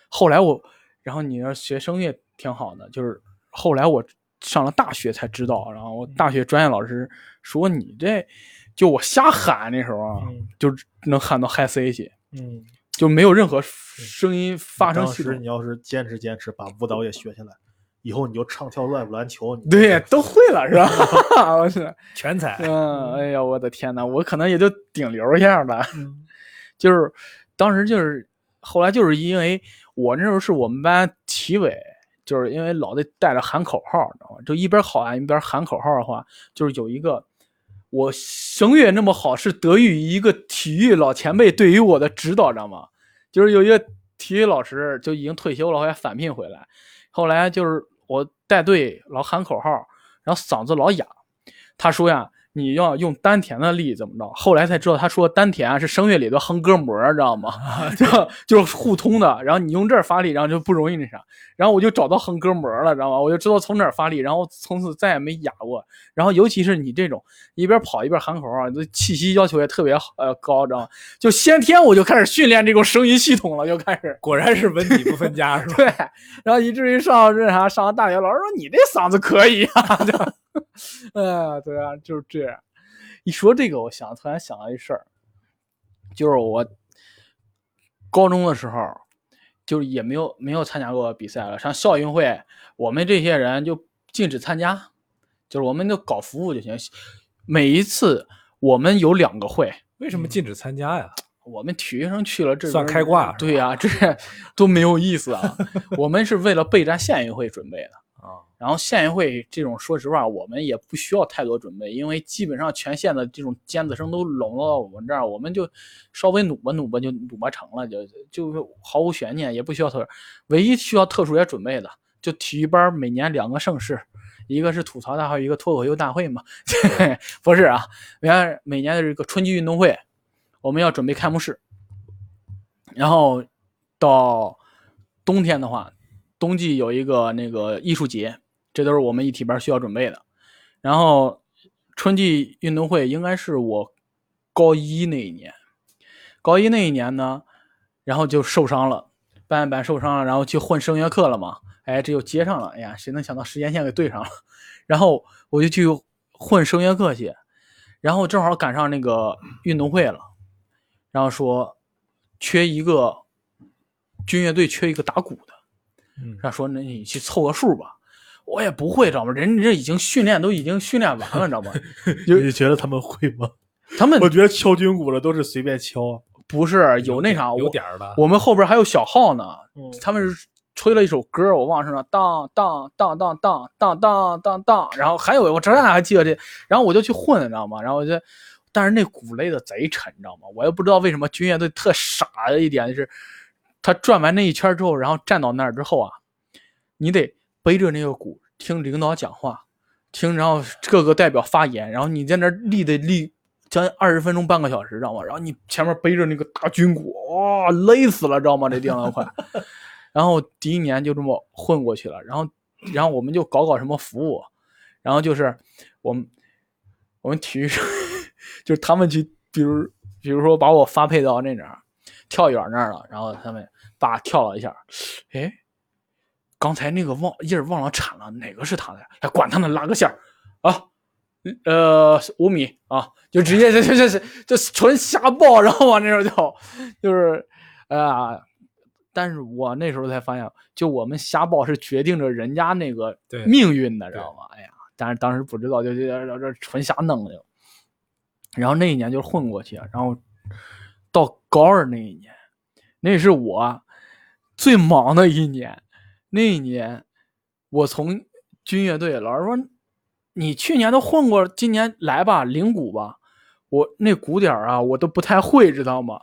后来我，然后你要学声乐挺好的，就是后来我上了大学才知道，然后我大学专业老师说你这，就我瞎喊那时候啊，嗯就能喊到 high C 去，嗯，就没有任何声音发生当系统。时你要是坚持坚持，把舞蹈也学下来，以后你就唱跳乱舞篮球，你对，都会了是吧？(laughs) 我去，全才。嗯，哎呀，我的天呐，我可能也就顶流一样吧，嗯就是当时就是后来就是因为我那时候是我们班体委，就是因为老得带着喊口号，知道吗？就一边喊一边喊口号的话，就是有一个我声乐那么好，是得益于一个体育老前辈对于我的指导，知道吗？就是有一个体育老师就已经退休了，后来返聘回来，后来就是我带队老喊口号，然后嗓子老哑，他说呀。你要用丹田的力怎么着？后来才知道，他说丹田啊是声乐里的横膈膜，知道吗？就就是互通的。然后你用这儿发力，然后就不容易那啥。然后我就找到横膈膜了，知道吗？我就知道从哪儿发力，然后从此再也没哑过。然后尤其是你这种一边跑一边喊口号，这气息要求也特别呃高，知道吗？就先天我就开始训练这种声音系统了，就开始。果然是文体不分家，是吧？(laughs) 对，然后以至于上这啥上大学，老师说你这嗓子可以啊，就，(laughs) 哎呀，对啊，就是这样。一说这个，我想突然想到一事儿，就是我高中的时候，就是也没有没有参加过比赛了。上校运会，我们这些人就禁止参加，就是我们就搞服务就行。每一次我们有两个会，为什么禁止参加呀？(laughs) 我们体育生去了这边算开挂对呀、这 (laughs) 都没有意思啊！我们是为了备战县运会准备的。啊，然后县运会这种，说实话，我们也不需要太多准备，因为基本上全县的这种尖子生都笼络到我们这儿，我们就稍微努吧努吧就努吧成了，就就毫无悬念，也不需要特殊。唯一需要特殊也准备的，就体育班每年两个盛事，一个是吐槽大会，一个脱口秀大会嘛。(laughs) 不是啊，你看每年的这个春季运动会，我们要准备开幕式，然后到冬天的话，冬季有一个那个艺术节，这都是我们一体班需要准备的。然后春季运动会应该是我高一那一年，高一那一年呢，然后就受伤了，半月板受伤了，然后去混声乐课了嘛。哎，这就接上了。哎呀，谁能想到时间线给对上了？(laughs) 然后我就去混声乐课去，然后正好赶上那个运动会了，然后说缺一个军乐队缺一个打鼓的，嗯然后说那你去凑个数吧。我也不会，知道吗？人这已经训练都已经训练完了，知道吗？(laughs) 你觉得他们会吗？他们我觉得敲军鼓的都是随便敲啊。不是有那啥，我有点儿的，我们后边还有小号呢，嗯他们是吹了一首歌，我忘了当当当当当当当当当，然后还有我这还记得这，然后我就去混，你知道吗？然后我就，但是那鼓擂的贼沉，你知道吗？我也不知道为什么军乐队特傻的一点就是，他转完那一圈之后，然后站到那儿之后啊，你得背着那个鼓听领导讲话，听然后各个代表发言，然后你在那儿立得立将近二十分钟半个小时，知道吗？然后你前面背着那个大军鼓，哇、累死了，知道吗？这地方快。(laughs) 然后第一年就这么混过去了，然后然后我们就搞搞什么服务，然后就是我们我们体育生 (laughs) 就是他们去，比如比如说把我发配到那哪儿跳远那儿了，然后他们叭跳了一下，哎，刚才那个忘印儿忘了铲了，哪个是他的呀？哎，管他呢，拉个线儿啊。呃，五米啊，就直接就就就就就纯瞎报，然后往那时候跳，就是，哎呀，但是我那时候才发现，就我们瞎报是决定着人家那个命运的，知道吗？哎呀，但是当时不知道，就就就这纯瞎弄的。然后那一年就混过去，然后到高二那一年，那是我最忙的一年。那一年，我从军乐队，老师说你去年都混过，今年来吧，领鼓吧。我那鼓点啊，我都不太会，知道吗？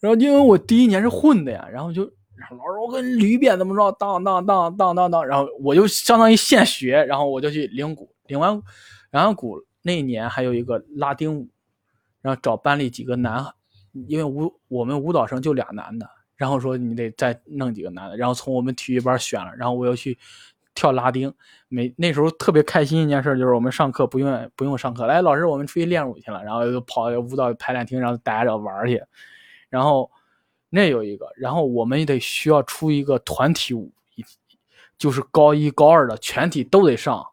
然后因为我第一年是混的呀，然后就然后老师我跟捋一遍怎么着，当当当当当当，然后我就相当于现学，然后我就去领鼓，领完领完鼓那一年还有一个拉丁舞，然后找班里几个男，因为舞我们舞蹈生就俩男的，然后说你得再弄几个男的，然后从我们体育班选了，然后我又去跳拉丁。每那时候特别开心一件事就是我们上课不用不用上课，来老师我们出去练舞去了，然后就跑舞蹈排练厅，然后待着玩去，然后那有一个，然后我们也得需要出一个团体舞，就是高一高二的全体都得上，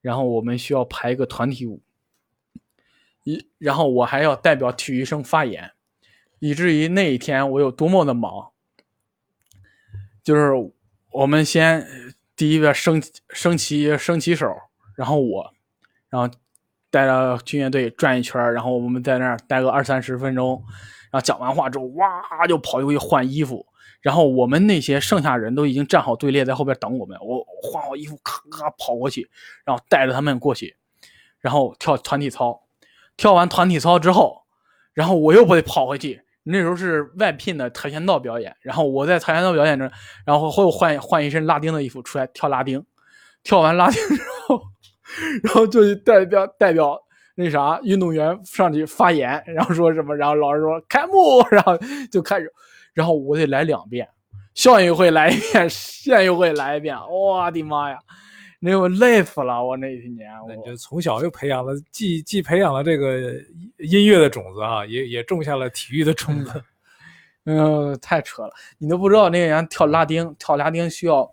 然后我们需要排一个团体舞，一然后我还要代表体育生发言，以至于那一天我有多么的忙，就是我们先第一个升升旗升旗手，然后我，然后带着军乐队转一圈，然后我们在那儿待个二三十分钟，然后讲完话之后，哇就跑过去换衣服，然后我们那些剩下人都已经站好队列在后边等我们，我换好衣服，咔咔跑过去，然后带着他们过去，然后跳团体操，跳完团体操之后，然后我又不得跑回去。那时候是外聘的跆拳道表演，然后我在跆拳道表演着，然后后换换一身拉丁的衣服出来跳拉丁，跳完拉丁之后，(laughs) 然后就代表代表那啥运动员上去发言，然后说什么，然后老师说开幕，然后就开始，然后我得来两遍，校运会来一遍，(laughs) 县运会来一遍，我的妈呀！那我累死了，我那一年我那你就从小就培养了，既既培养了这个音乐的种子啊，也也种下了体育的种子。(laughs) 嗯，太扯了，你都不知道那个人跳拉丁，跳拉丁需要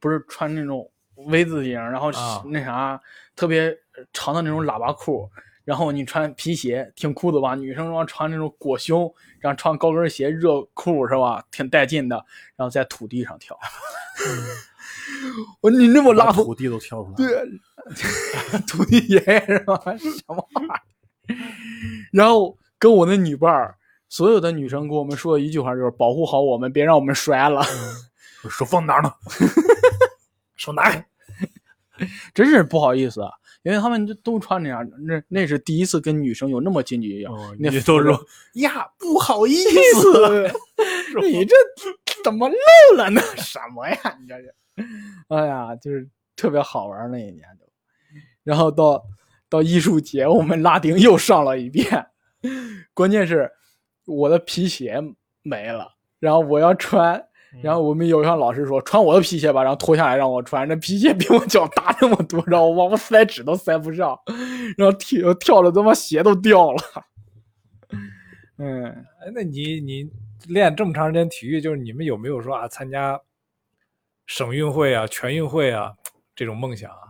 不是穿那种 V 字形，然后那啥、特别长的那种喇叭裤，然后你穿皮鞋挺酷的吧？女生说穿那种裹胸，然后穿高跟鞋热裤是吧？挺带劲的，然后在土地上跳。(laughs) (laughs) 我说你那么拉土地都跳出来了。对，(laughs) 土地爷爷是吧？(laughs) 什么玩意儿？然后跟我那女伴儿，所有的女生跟我们说的一句话就是保护好我们，别让我们摔了。手放哪儿呢？手拿开。真是不好意思啊，因为他们都都穿那样，那那是第一次跟女生有那么近距离那你都说呀，不好意思，你这怎么漏了呢？什么呀？你这是，(laughs) 哎呀，就是特别好玩那一年都。然后到到艺术节，我们拉丁又上了一遍，关键是我的皮鞋没了，然后我要穿。然后我们有一项老师说穿我的皮鞋吧，然后脱下来让我穿，那皮鞋比我脚大那么多，然后我我塞纸都塞不上，然后跳跳的他妈鞋都掉了。嗯，哎，那你你练这么长时间体育，就是你们有没有说啊参加省运会啊、全运会啊这种梦想啊？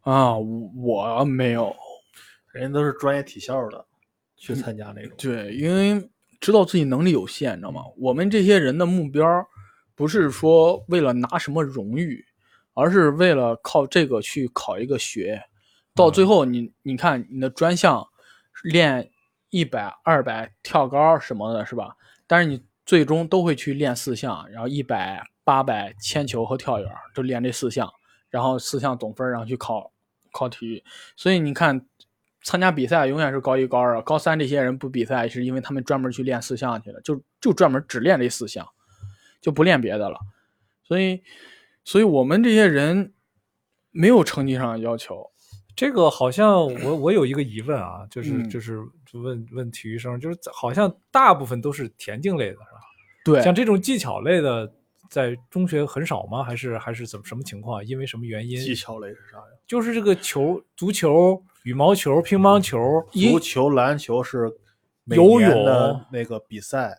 啊，我我没有，人家都是专业体校的，去参加那种。对，因为知道自己能力有限，你知道吗？我们这些人的目标不是说为了拿什么荣誉，而是为了靠这个去考一个学。到最后你，你看你的专项练一百、二百跳高什么的，是吧？但是你最终都会去练四项，然后一百、八百、铅球和跳远，就练这四项，然后四项总分，然后去考考体育。所以你看，参加比赛永远是高一、高二、高三这些人不比赛，是因为他们专门去练四项去了，就就专门只练这四项，就不练别的了。所以，所以我们这些人没有成绩上的要求。这个好像我我有一个疑问啊，就是嗯就是就问问体育生，就是好像大部分都是田径类的，是吧？对，像这种技巧类的，在中学很少吗？还是还是怎么什么情况？因为什么原因？技巧类是啥呀？就是这个球，足球、羽毛球、乒乓球，一足球、篮球是每游年泳的那个比赛，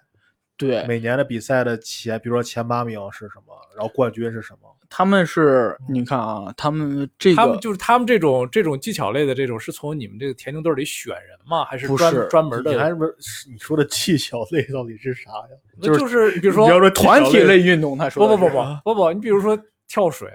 对，每年的比赛的前，比如说前八名是什么，然后冠军是什么？他们是，你看啊，他们这他们个就是他们这种这种技巧类的这种，是从你们这个田径队里选人吗？还是专是专门的？你还是不是你说的技巧类到底是啥呀？那就是比如说你要说团体类运动，他说不不不不不不，你比如说跳水，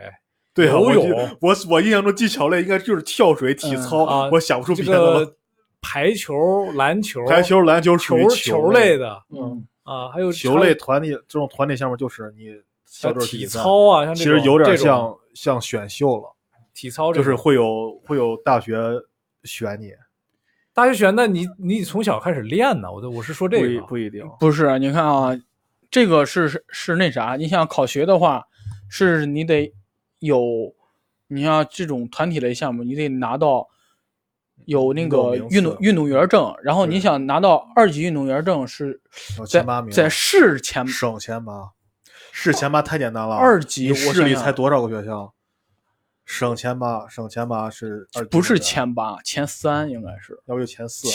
对啊，游泳我我印象中技巧类应该就是跳水、体操，啊我想不出这别的了。个排球、篮球、排球、篮球属于球球类的嗯，啊，还有球类团体这种团体项目就是你小像体操啊，像其实有点像像选秀了，体操，就是会有会有大学选你，大学选，那你你从小开始练呢？我都我是说这不一个，不一定。不是，你看啊，这个是是是那啥，你想考学的话，是你得有，你像这种团体类项目，你得拿到有那个运动运动员证，然后你想拿到二级运动员证是在前八名，在市前省前八，市前八太简单了。二级市里才多少个学校？省前八，省前八是不是前八，前三应该是，要不就前四。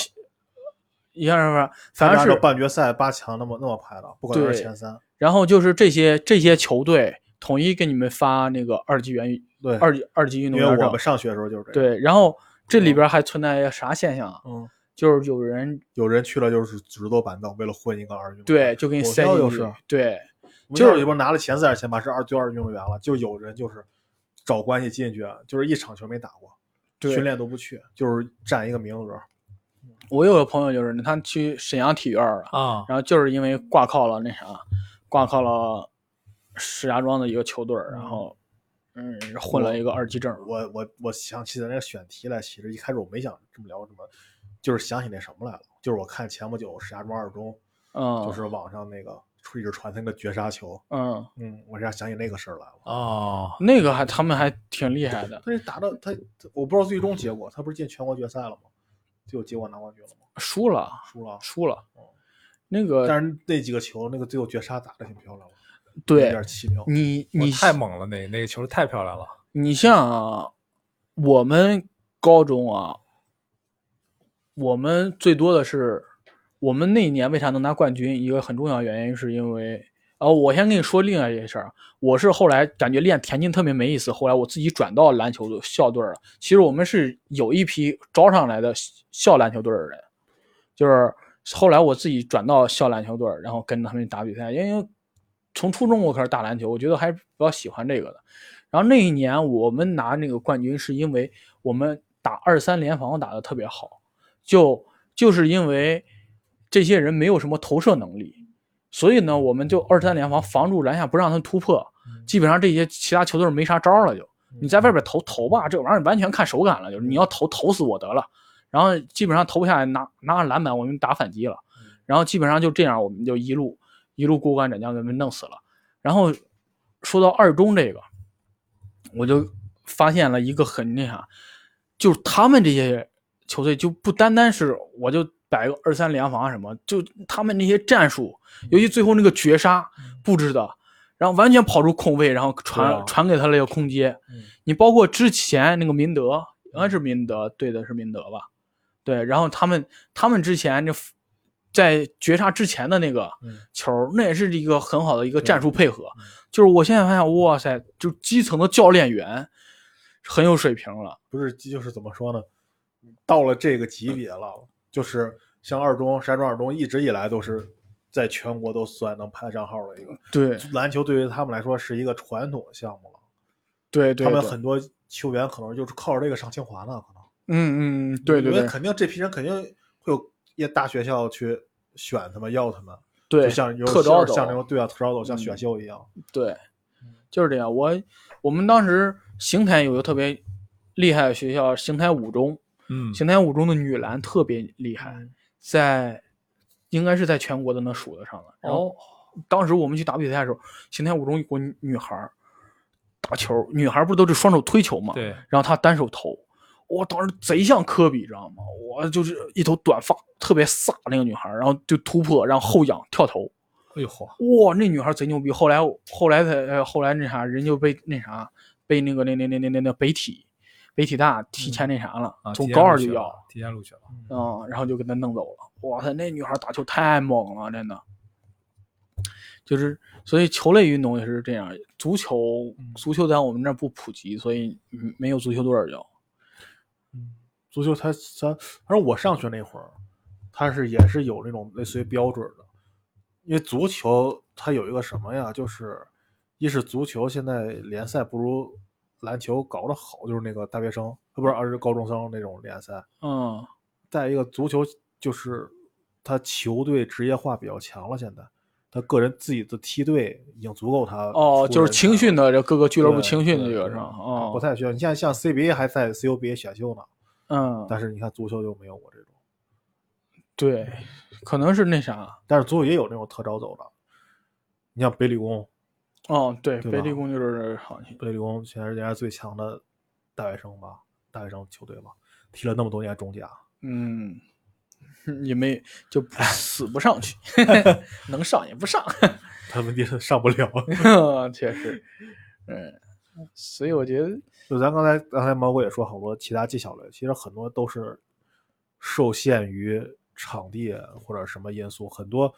一样是不是？反正是半决赛八强那么那么排的，不管是前三。然后就是这些这些球队统一给你们发那个二级员对，二级二级运动员证因为我们，上学的时候就是这样。，对，然后这里边还存在一个啥现象啊？嗯，就是有人有人去了就是只坐板凳，为了混一个二运。对就给你我塞进去，就是对就就是是里边拿了前四还是前八是二最二运动员了，就有人就是找关系进去，就是一场球没打过，训练都不去，就是占一个名额。我有个朋友就是他去沈阳体院了，啊，然后就是因为挂靠了那啥，挂靠了石家庄的一个球队，然后嗯混了一个二级证。我我我想起咱那个选题来，其实一开始我没想这么聊什么，就是想起那什么来了，就是我看前不久石家庄二中，嗯，就是网上那个一直传那个绝杀球，嗯，嗯，我这想起那个事儿来了。哦，那个还他们还挺厉害的，他是打到他，我不知道最终结果，他不是进全国决赛了吗？最后结果拿冠军了吗？输了输了。输了嗯，那个但是那几个球，那个最后绝杀打的挺漂亮的，对点奇妙。你你太猛了，那那个球太漂亮了。你像啊，我们高中啊，我们最多的是，我们那一年为啥能拿冠军？一个很重要的原因是因为，哦，我先跟你说另外一件事儿。我是后来感觉练田径特别没意思，后来我自己转到篮球队校队了。其实我们是有一批招上来的校篮球队的人，就是后来我自己转到校篮球队，然后跟他们打比赛，因为从初中我开始打篮球，我觉得还是比较喜欢这个的。然后那一年我们拿那个冠军，是因为我们打二三联防打得特别好，就就是因为这些人没有什么投射能力，所以呢，我们就二三联防防住篮下不让他突破，基本上这些其他球队没啥招了就，你在外边投投吧，这玩意儿完全看手感了，就是你要投投死我得了，然后基本上投不下来拿拿上篮板我们打反击了，然后基本上就这样我们就一路一路过关斩将给他们弄死了，然后说到二中这个。我就发现了一个很那啥，就是他们这些球队就不单单是我就摆个二三联防什么，就他们那些战术，尤其最后那个绝杀布置的，然后完全跑出空位，然后传、啊传给他那个空接。嗯你包括之前那个明德，应该是明德对的是明德吧？对，然后他们他们之前这在绝杀之前的那个嗯球，那也是一个很好的一个战术配合嗯。就是我现在发现，哇塞，就基层的教练员很有水平了。不是就是怎么说呢？到了这个级别了，就是像二中、山庄二中一直以来都是在全国都算能排上号的一个对篮球，对于他们来说是一个传统的项目了。对对，对他们很多球员可能就是靠着这个上清华呢，可能。嗯嗯，对对对因为肯定这批人肯定会有一些大学校去选他们，要他们，对，就像有特招像那种对啊特招走，像嗯选秀一样。对，就是这样。我我们当时邢台有个特别厉害的学校，邢台五中，嗯，邢台五中的女篮特别厉害，嗯在应该是在全国都能数得上了。然后哦，当时我们去打比赛的时候，邢台五中有个女女孩儿打球，女孩儿不都是双手推球嘛？。对，然后她单手投，我当时贼像科比，知道吗？我就是一头短发，特别飒那个女孩儿，然后就突破，然后后仰跳投。哎呦嚯，哇，那女孩贼牛逼！后来后来才呃后来那啥，人就被那啥被那个那那那那那那北体北体大提前那啥了，啊，从高二就要，提前录取了。嗯，然后就给他弄走了。哇塞，那女孩打球太猛了，真的。就是，所以球类运动也是这样。足球，足球在我们这儿不普及，所以嗯没有足球队儿叫。嗯，足球它它，反正我上学那会儿，它是也是有那种类似于标准的，因为足球它有一个什么呀，就是一是足球现在联赛不如篮球搞得好，就是那个大学生，呃不是而是高中生那种联赛。嗯，再一个，足球就是他球队职业化比较强了，现在他个人自己的梯队已经足够他哦，就是青训的这各个俱乐部青训的这个是吧？哦，不太需要。你像像 CBA 还在 CUBA 选秀呢，嗯，但是你看足球就没有我这种。对，可能是那啥。但是足球也有那种特招走的，你像北理工，哦，对，对北理工就是好北理工现在是人家最强的大学生吧，大学生球队吧，踢了那么多年中甲，嗯，也没就不 (laughs) 死不上去，(laughs) 能上也不上，(laughs) 他们就是上不了。确实，嗯，所以我觉得，就咱刚才刚才毛哥也说好多其他技巧类，其实很多都是受限于场地或者什么因素，很多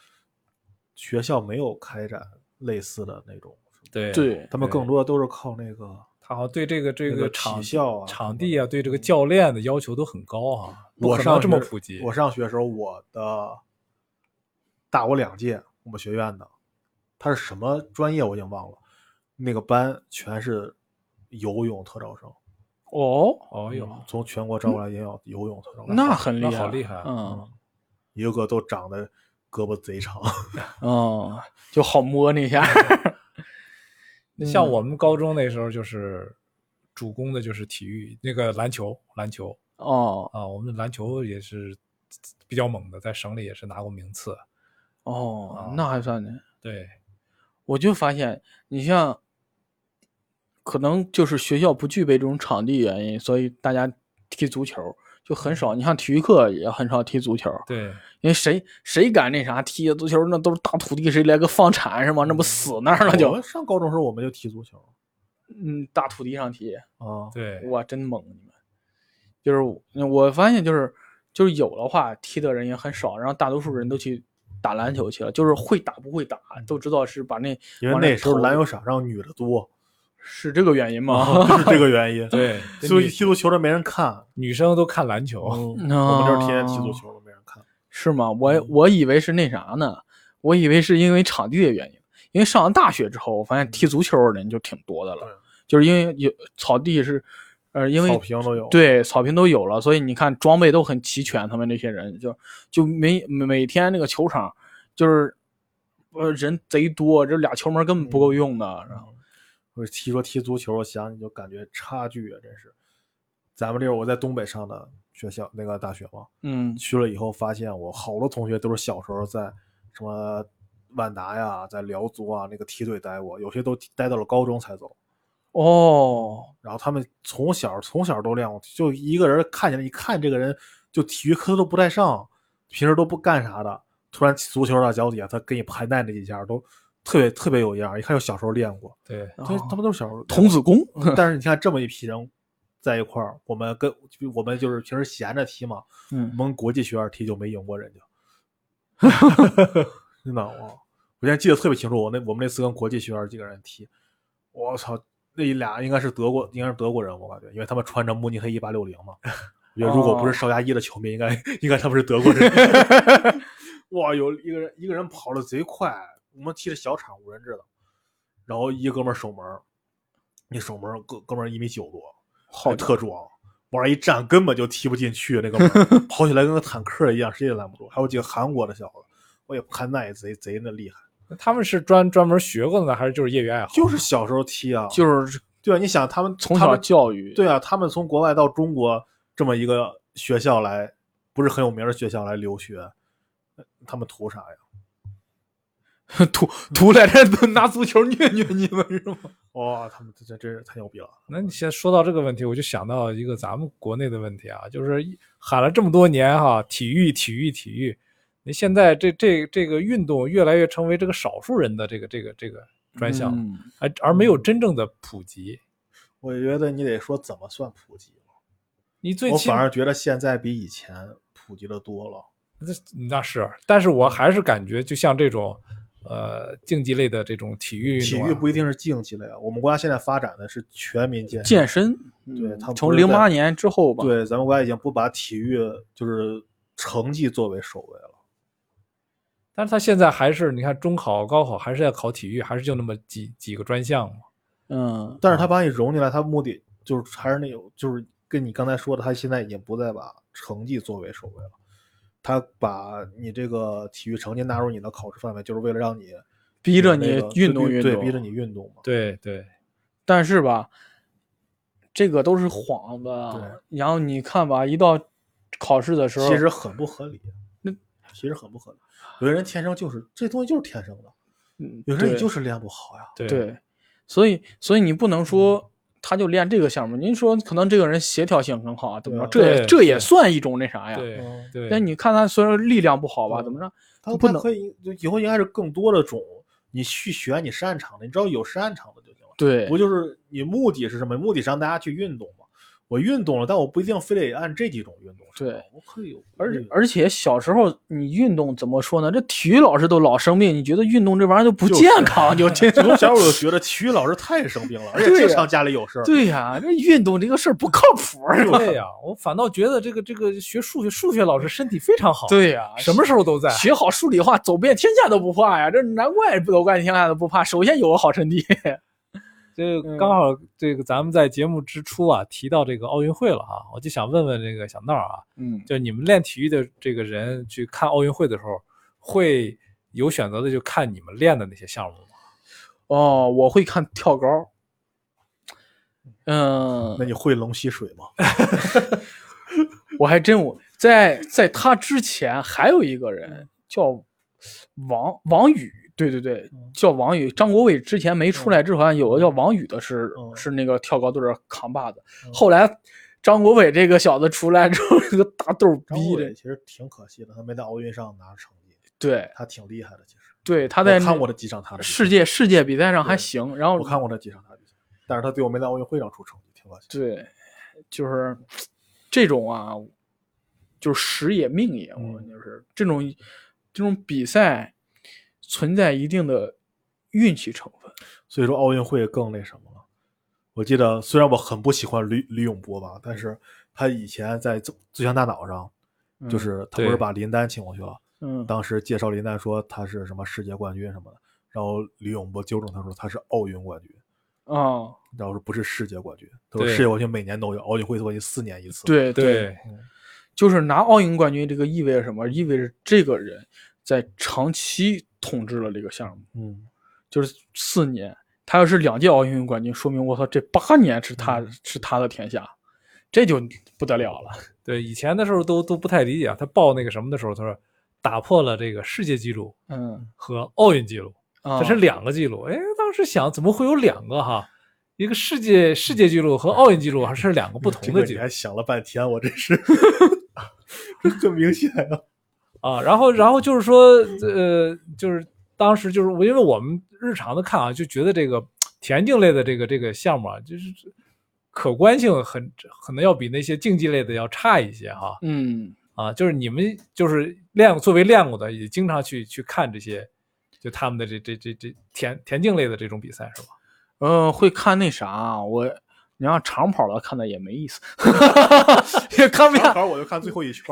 学校没有开展类似的那种，对对他们更多的都是靠那个他好像对这个这那个体场校啊场地啊，对这个教练的要求都很高啊。不我上可能这么普及，我上学的时候，我的大我两届，我们学院的，他是什么专业我已经忘了，那个班全是游泳特招生，哦，哦哟，从全国招过来也有游泳特招生，那很厉害，好厉害啊嗯一个个都长得胳膊贼长。(laughs) 嗯，就好摸那下，(laughs) 像我们高中那时候就是主攻的就是体育，那个篮球，篮球哦啊，我们篮球也是比较猛的，在省里也是拿过名次。哦，那还算呢。对，我就发现，你像，可能就是学校不具备这种场地原因，所以大家踢足球就很少。你像体育课也很少踢足球，对，因为谁谁敢那啥踢足球，那都是大土地，谁来个放铲是吗？那不死那儿了我就，们上高中时候我们就踢足球嗯，大土地上踢，啊，对，哇，真猛你们！就是我发现，就是就是有的话踢的人也很少，然后大多数人都去打篮球去了，就是会打不会打都知道是把那因为那时候篮球场上女的多，是这个原因吗？就是这个原因。(laughs) 对，所以踢足球的没人看，女生都看篮球。嗯，我们哦这儿天天踢足球都没人看。是吗？我我以为是那啥呢，我以为是因为场地的原因。因为上了大学之后，我发现踢足球的人就挺多的对了，就是因为有草地是，呃，因为草坪都有。，对草坪都有了，所以你看装备都很齐全，他们这些人就就每每天那个球场就是呃人贼多，这俩球门根本不够用的。然后我踢说踢足球，我想你就感觉差距啊，真是。咱们这我在东北上的学校，那个大学嘛，嗯去了以后发现我好多同学都是小时候在什么万达呀，在辽足啊那个梯队待过，有些都待到了高中才走。哦然后他们从小从小都练过，就一个人看起来，一看这个人就体育课都不带上，平时都不干啥的，突然足球到脚底下，他给你盘带那几下都特别特别有样儿，一看就小时候练过。对，这他们都是小时候童子功，但是你看这么一批人在一块儿，我们跟我们就是平时闲着踢嘛，嗯我们国际学院踢就没赢过人家。(laughs) 真的我我现在记得特别清楚，我那我们那次跟国际学院几个人踢，我操，那俩应该是德国，应该是德国人，我感觉，因为他们穿着慕尼黑一八六零嘛。我觉得如果不是邵佳一的球迷，应该应该他们是德国人。(laughs) 哇，有一个人一个人跑的贼快，我们踢的小场五人制的，然后一哥们儿守门儿，那守门儿哥哥们儿一米九多，好特壮，往上一站根本就踢不进去，(laughs) 那个门儿跑起来跟个坦克一样，谁也拦不住。还有几个韩国的小子，我也看那也贼贼那厉害，他们是专专门学过的呢，还是就是业余爱好？就是小时候踢啊，就是对啊，你想他们从小他们教育，对啊，他们从国外到中国这么一个学校来，不是很有名的学校来留学，他们图啥呀？图图来这都拿足球虐虐你们是吗？哇、他们这这真是太牛逼了！那你先说到这个问题，我就想到一个咱们国内的问题啊，就是喊了这么多年哈，体育、体育、体育，你现在这这这个运动越来越成为这个少数人的这个这个这个专项，嗯而而没有真正的普及。我觉得你得说怎么算普及了，你最起我反而觉得现在比以前普及的多了。那那是，但是我还是感觉，就像这种呃竞技类的这种体育运体动啊、育不一定是竞技类啊，我们国家现在发展的是全民健健身，对他从零在八年之后吧，对，咱们国家已经不把体育就是成绩作为首位了。但是他现在还是，你看中考、高考还是要考体育，还是就那么几几个专项嘛。嗯，但是他把你融进来，他目的就是还是那种，就是跟你刚才说的，他现在已经不再把成绩作为首位了，他把你这个体育成绩纳入你的考试范围，就是为了让你逼着你运动运动，对，逼着你运动嘛。对对，但是吧，这个都是晃对。然后你看吧，一到考试的时候，其实很不合理，那其实很不合理。有些人天生就是这东西就是天生的，嗯有些人你就是练不好呀。对对，所以所以你不能说他就练这个项目，您说可能这个人协调性很好啊，怎么着？这也这也算一种那啥呀？对嗯对，但你看他虽然力量不好吧，怎么着？他不能他可以就以后应该是更多的种，你去选你擅长的，你只要有擅长的就行了。对不就是你目的是什么？目的是让大家去运动嘛。我运动了，但我不一定非得按这几种运动。是吧对，我可以有。而且而且小时候你运动怎么说呢？这体育老师都老生病，你觉得运动这玩意儿就不健康，就这 (laughs) 从小我就觉得体育老师太生病了，而 (laughs) 且经常家里有事儿。对呀、这运动这个事儿不靠谱。对呀、我反倒觉得这个这个学数学数学老师身体非常好，，对呀、什么时候都在。学好数理化，走遍天下都不怕呀！这难怪不走遍天下都不怕。首先有个好成绩。这嗯刚好这个咱们在节目之初啊提到这个奥运会了哈，我就想问问这个小闹啊，嗯，就你们练体育的这个人去看奥运会的时候，会有选择的就看你们练的那些项目吗？哦，我会看跳高。嗯那，你会龙吸水吗？(laughs) 我还真我在在他之前还有一个人叫王王宇，对对对，叫王宇。张国伟之前没出来之后，好像有个叫王宇的是、嗯是那个跳高队儿扛把子。嗯后来张国伟这个小子出来之后，(laughs) 这个大逗逼的，其实挺可惜的，他没在奥运上拿成绩，对他挺厉害的。其实对，他在我看过的几场他的世界世界比赛上还行，然后我看过他几场他的比赛，但是他最后没在奥运会上出成绩，挺可惜。对，就是这种啊，就是时也命也，我嗯们就是这种这种比赛存在一定的运气成分。所以说奥运会更那什么了。我记得虽然我很不喜欢吕吕永波吧，但是他以前在最最强大脑上，就是他不是把林丹请过去了，嗯，当时介绍林丹说他是什么世界冠军什么的，然后吕永波纠正他说他是奥运冠军，啊，然后说不是世界冠军，他说世界冠军每年都有，奥运会冠军四年一次。，对对，就是拿奥运冠军，这个意味着什么？意味着这个人在长期统治了这个项目，嗯，就是四年。他要是两届奥运会冠军，说明我操，这八年是他、嗯是他的天下，这就不得了了。(laughs) 对，以前的时候都都不太理解啊，他报那个什么的时候，他说打破了这个世界纪录嗯，和奥运纪录，啊这是两个纪录。哎，当时想怎么会有两个哈？一个世界世界纪录和奥运纪录还是两个不同的 (laughs) 纪录个你还想了半天，我真是，(laughs) 这很明显啊。啊。然后，然后就是说，呃，就是当时就是我，因为我们日常的看啊，就觉得这个田径类的这个这个项目啊，就是可观性很可能要比那些竞技类的要差一些哈。嗯，啊，就是你们就是练作为练过的，也经常去去看这些，就他们的这这这这田田径类的这种比赛是吧？嗯，会看那啥，我你让长跑的看的也没意思，(laughs) 也看不下。正好我就看最后一圈，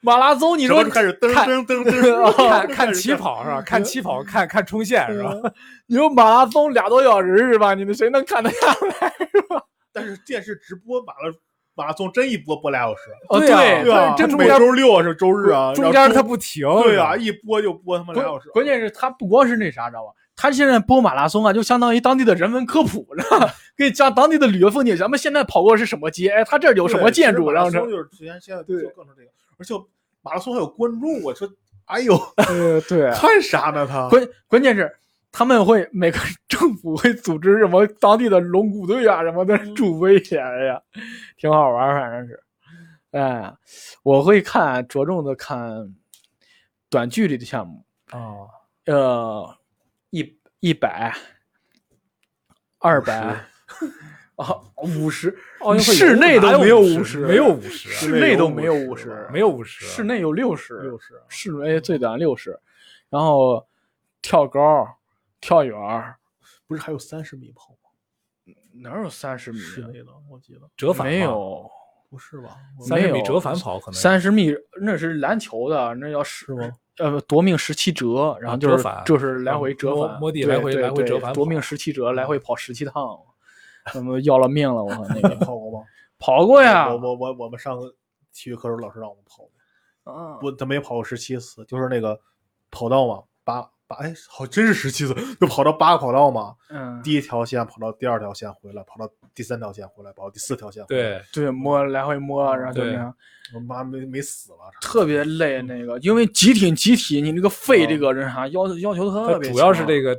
马拉松，你你说开始噔看噔噔噔，(laughs) 看看起跑是吧？看起跑，看看冲线是吧？(laughs) 你说马拉松俩多小时是吧？你们谁能看得下来是吧？但是电视直播马拉马拉松真一播播俩小时，哦，对啊对对吧？每真中间周六是周日啊，中间它不停，对啊，啊，一播就播他妈俩小时。关关键是它不光是那啥，知道吧？他现在播马拉松啊，就相当于当地的人文科普，知道吧？给你讲当地的旅游风景。咱们现在跑过是什么街？哎，他这儿有什么建筑？然后这就是之前现在对就更成这个，而且马拉松还有观众，我说，哎呦，(laughs) 呃，对，看啥呢他？关关键是他们会每个政府会组织什么当地的龙骨队啊什么的助威哎呀，挺好玩儿，反正是。哎，我会看着重的看短距离的项目，哦，呃，一一百、二百啊，五十，奥运会室内都没有50 50没有五十，室内都没有50 50没有五十，室内有六十，六十，室内最短六十，然后跳高、跳远，不是还有三十米跑吗？哪有三十米啊？室内的，我记得折返没有不是吧？三十米没有折返跑可能三十米，那是篮球的，那叫是是吗？呃，夺命十七折，然后就是就是来回折返，摸地对来回来回对对折返夺命十七折，来回跑十七趟，那么要了命了，我靠，那你个跑过吗？(laughs) 跑过呀我，我我我们上体育课时候老师让我们跑过，嗯我他没跑过十七次，就是那个跑道嘛，八八哎，好真是十七次，就跑到八个跑道嘛，嗯，第一条线跑到第二条线回来，跑到第三条线回来，跑到第四条线回来，对对摸来回摸，然后就那样，我妈没没死了，特别累那个，因为集体集体，你那个肺这个人啥要要求特别主要是这个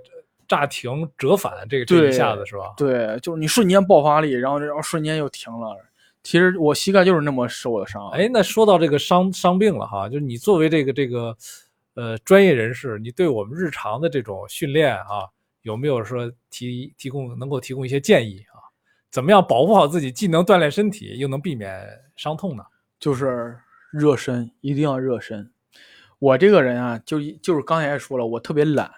炸停折返这个这对一下子是吧？对，就是你瞬间爆发力，然后然后瞬间又停了。其实我膝盖就是那么受的伤。哎，那说到这个伤伤病了哈，就是你作为这个这个呃专业人士，你对我们日常的这种训练啊，有没有说提提供能够提供一些建议啊？怎么样保护好自己，既能锻炼身体，又能避免伤痛呢？就是热身，一定要热身。我这个人啊，就就是刚才也说了，我特别懒，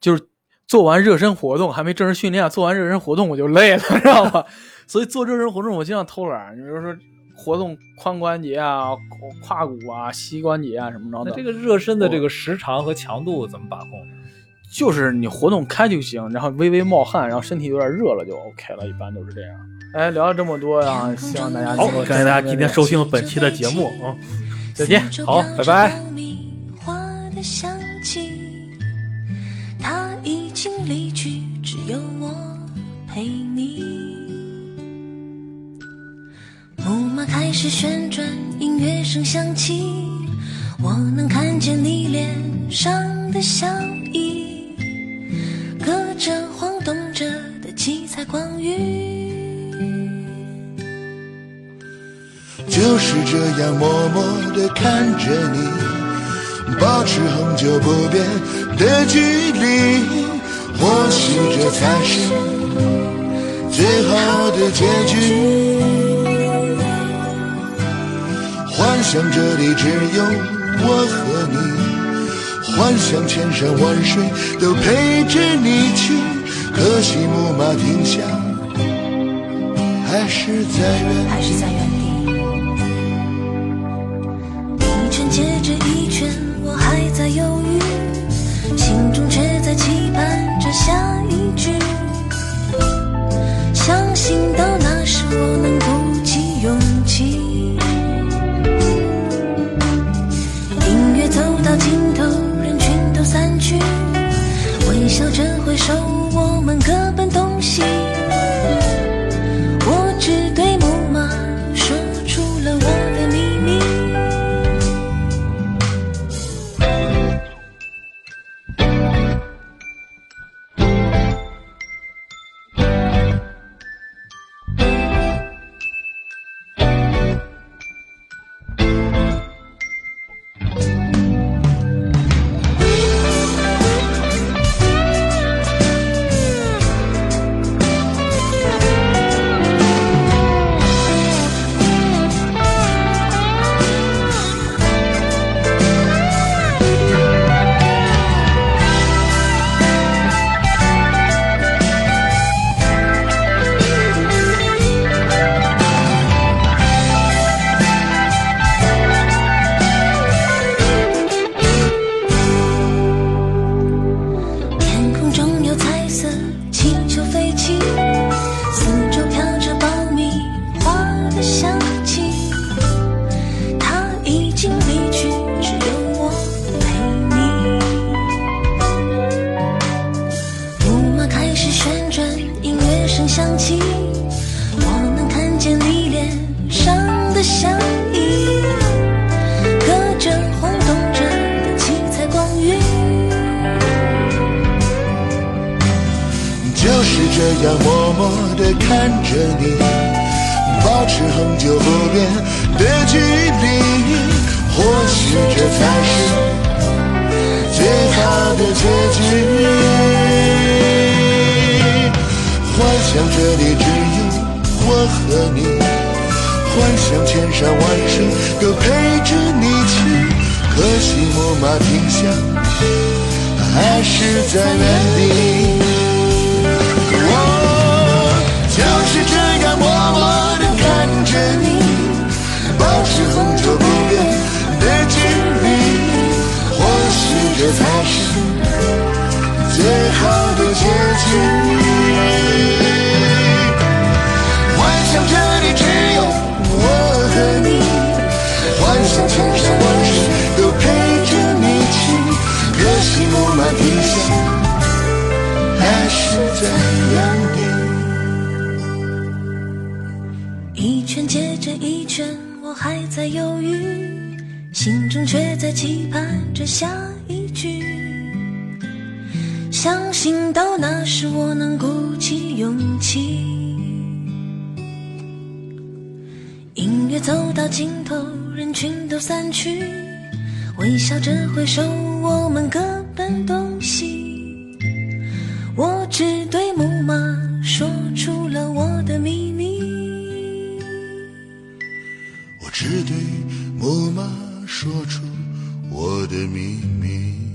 就是做完热身活动还没正式训练，做完热身活动我就累了，(laughs) 知道吧？所以做热身活动我经常偷懒，你比如说活动髋关节啊、胯骨啊、膝关节啊什么着的。这个热身的这个时长和强度怎么把控？就是你活动开就行，然后微微冒汗，然后身体有点热了就 OK 了，一般都是这样。哎，聊了这么多呀，希望大家好感谢大家今天收听本期的节目啊。再见。好拜拜。花的香气，他已经离去，木马开始旋转，音乐声响起，我能看见你脸上的笑意，隔着晃动着的七彩光晕。就是这样默默地看着你，保持恒久不变的距离，或许这才是最好的结局。幻想这里只有我和你，幻想千山万水都陪着你去，可惜木马停下，还是在原还是在原地。一圈接着一圈，我还在犹豫，心中却在期盼着下一句。可惜木马停下，还是在原地。一圈接着一圈，我还在犹豫，心中却在期盼着下一句。相信到那时我能鼓起勇气。音乐走到尽头，人群都散去，微笑着挥手，我们各奔东西。我只对木马说出了我的秘密。我只对木马说出我的秘密。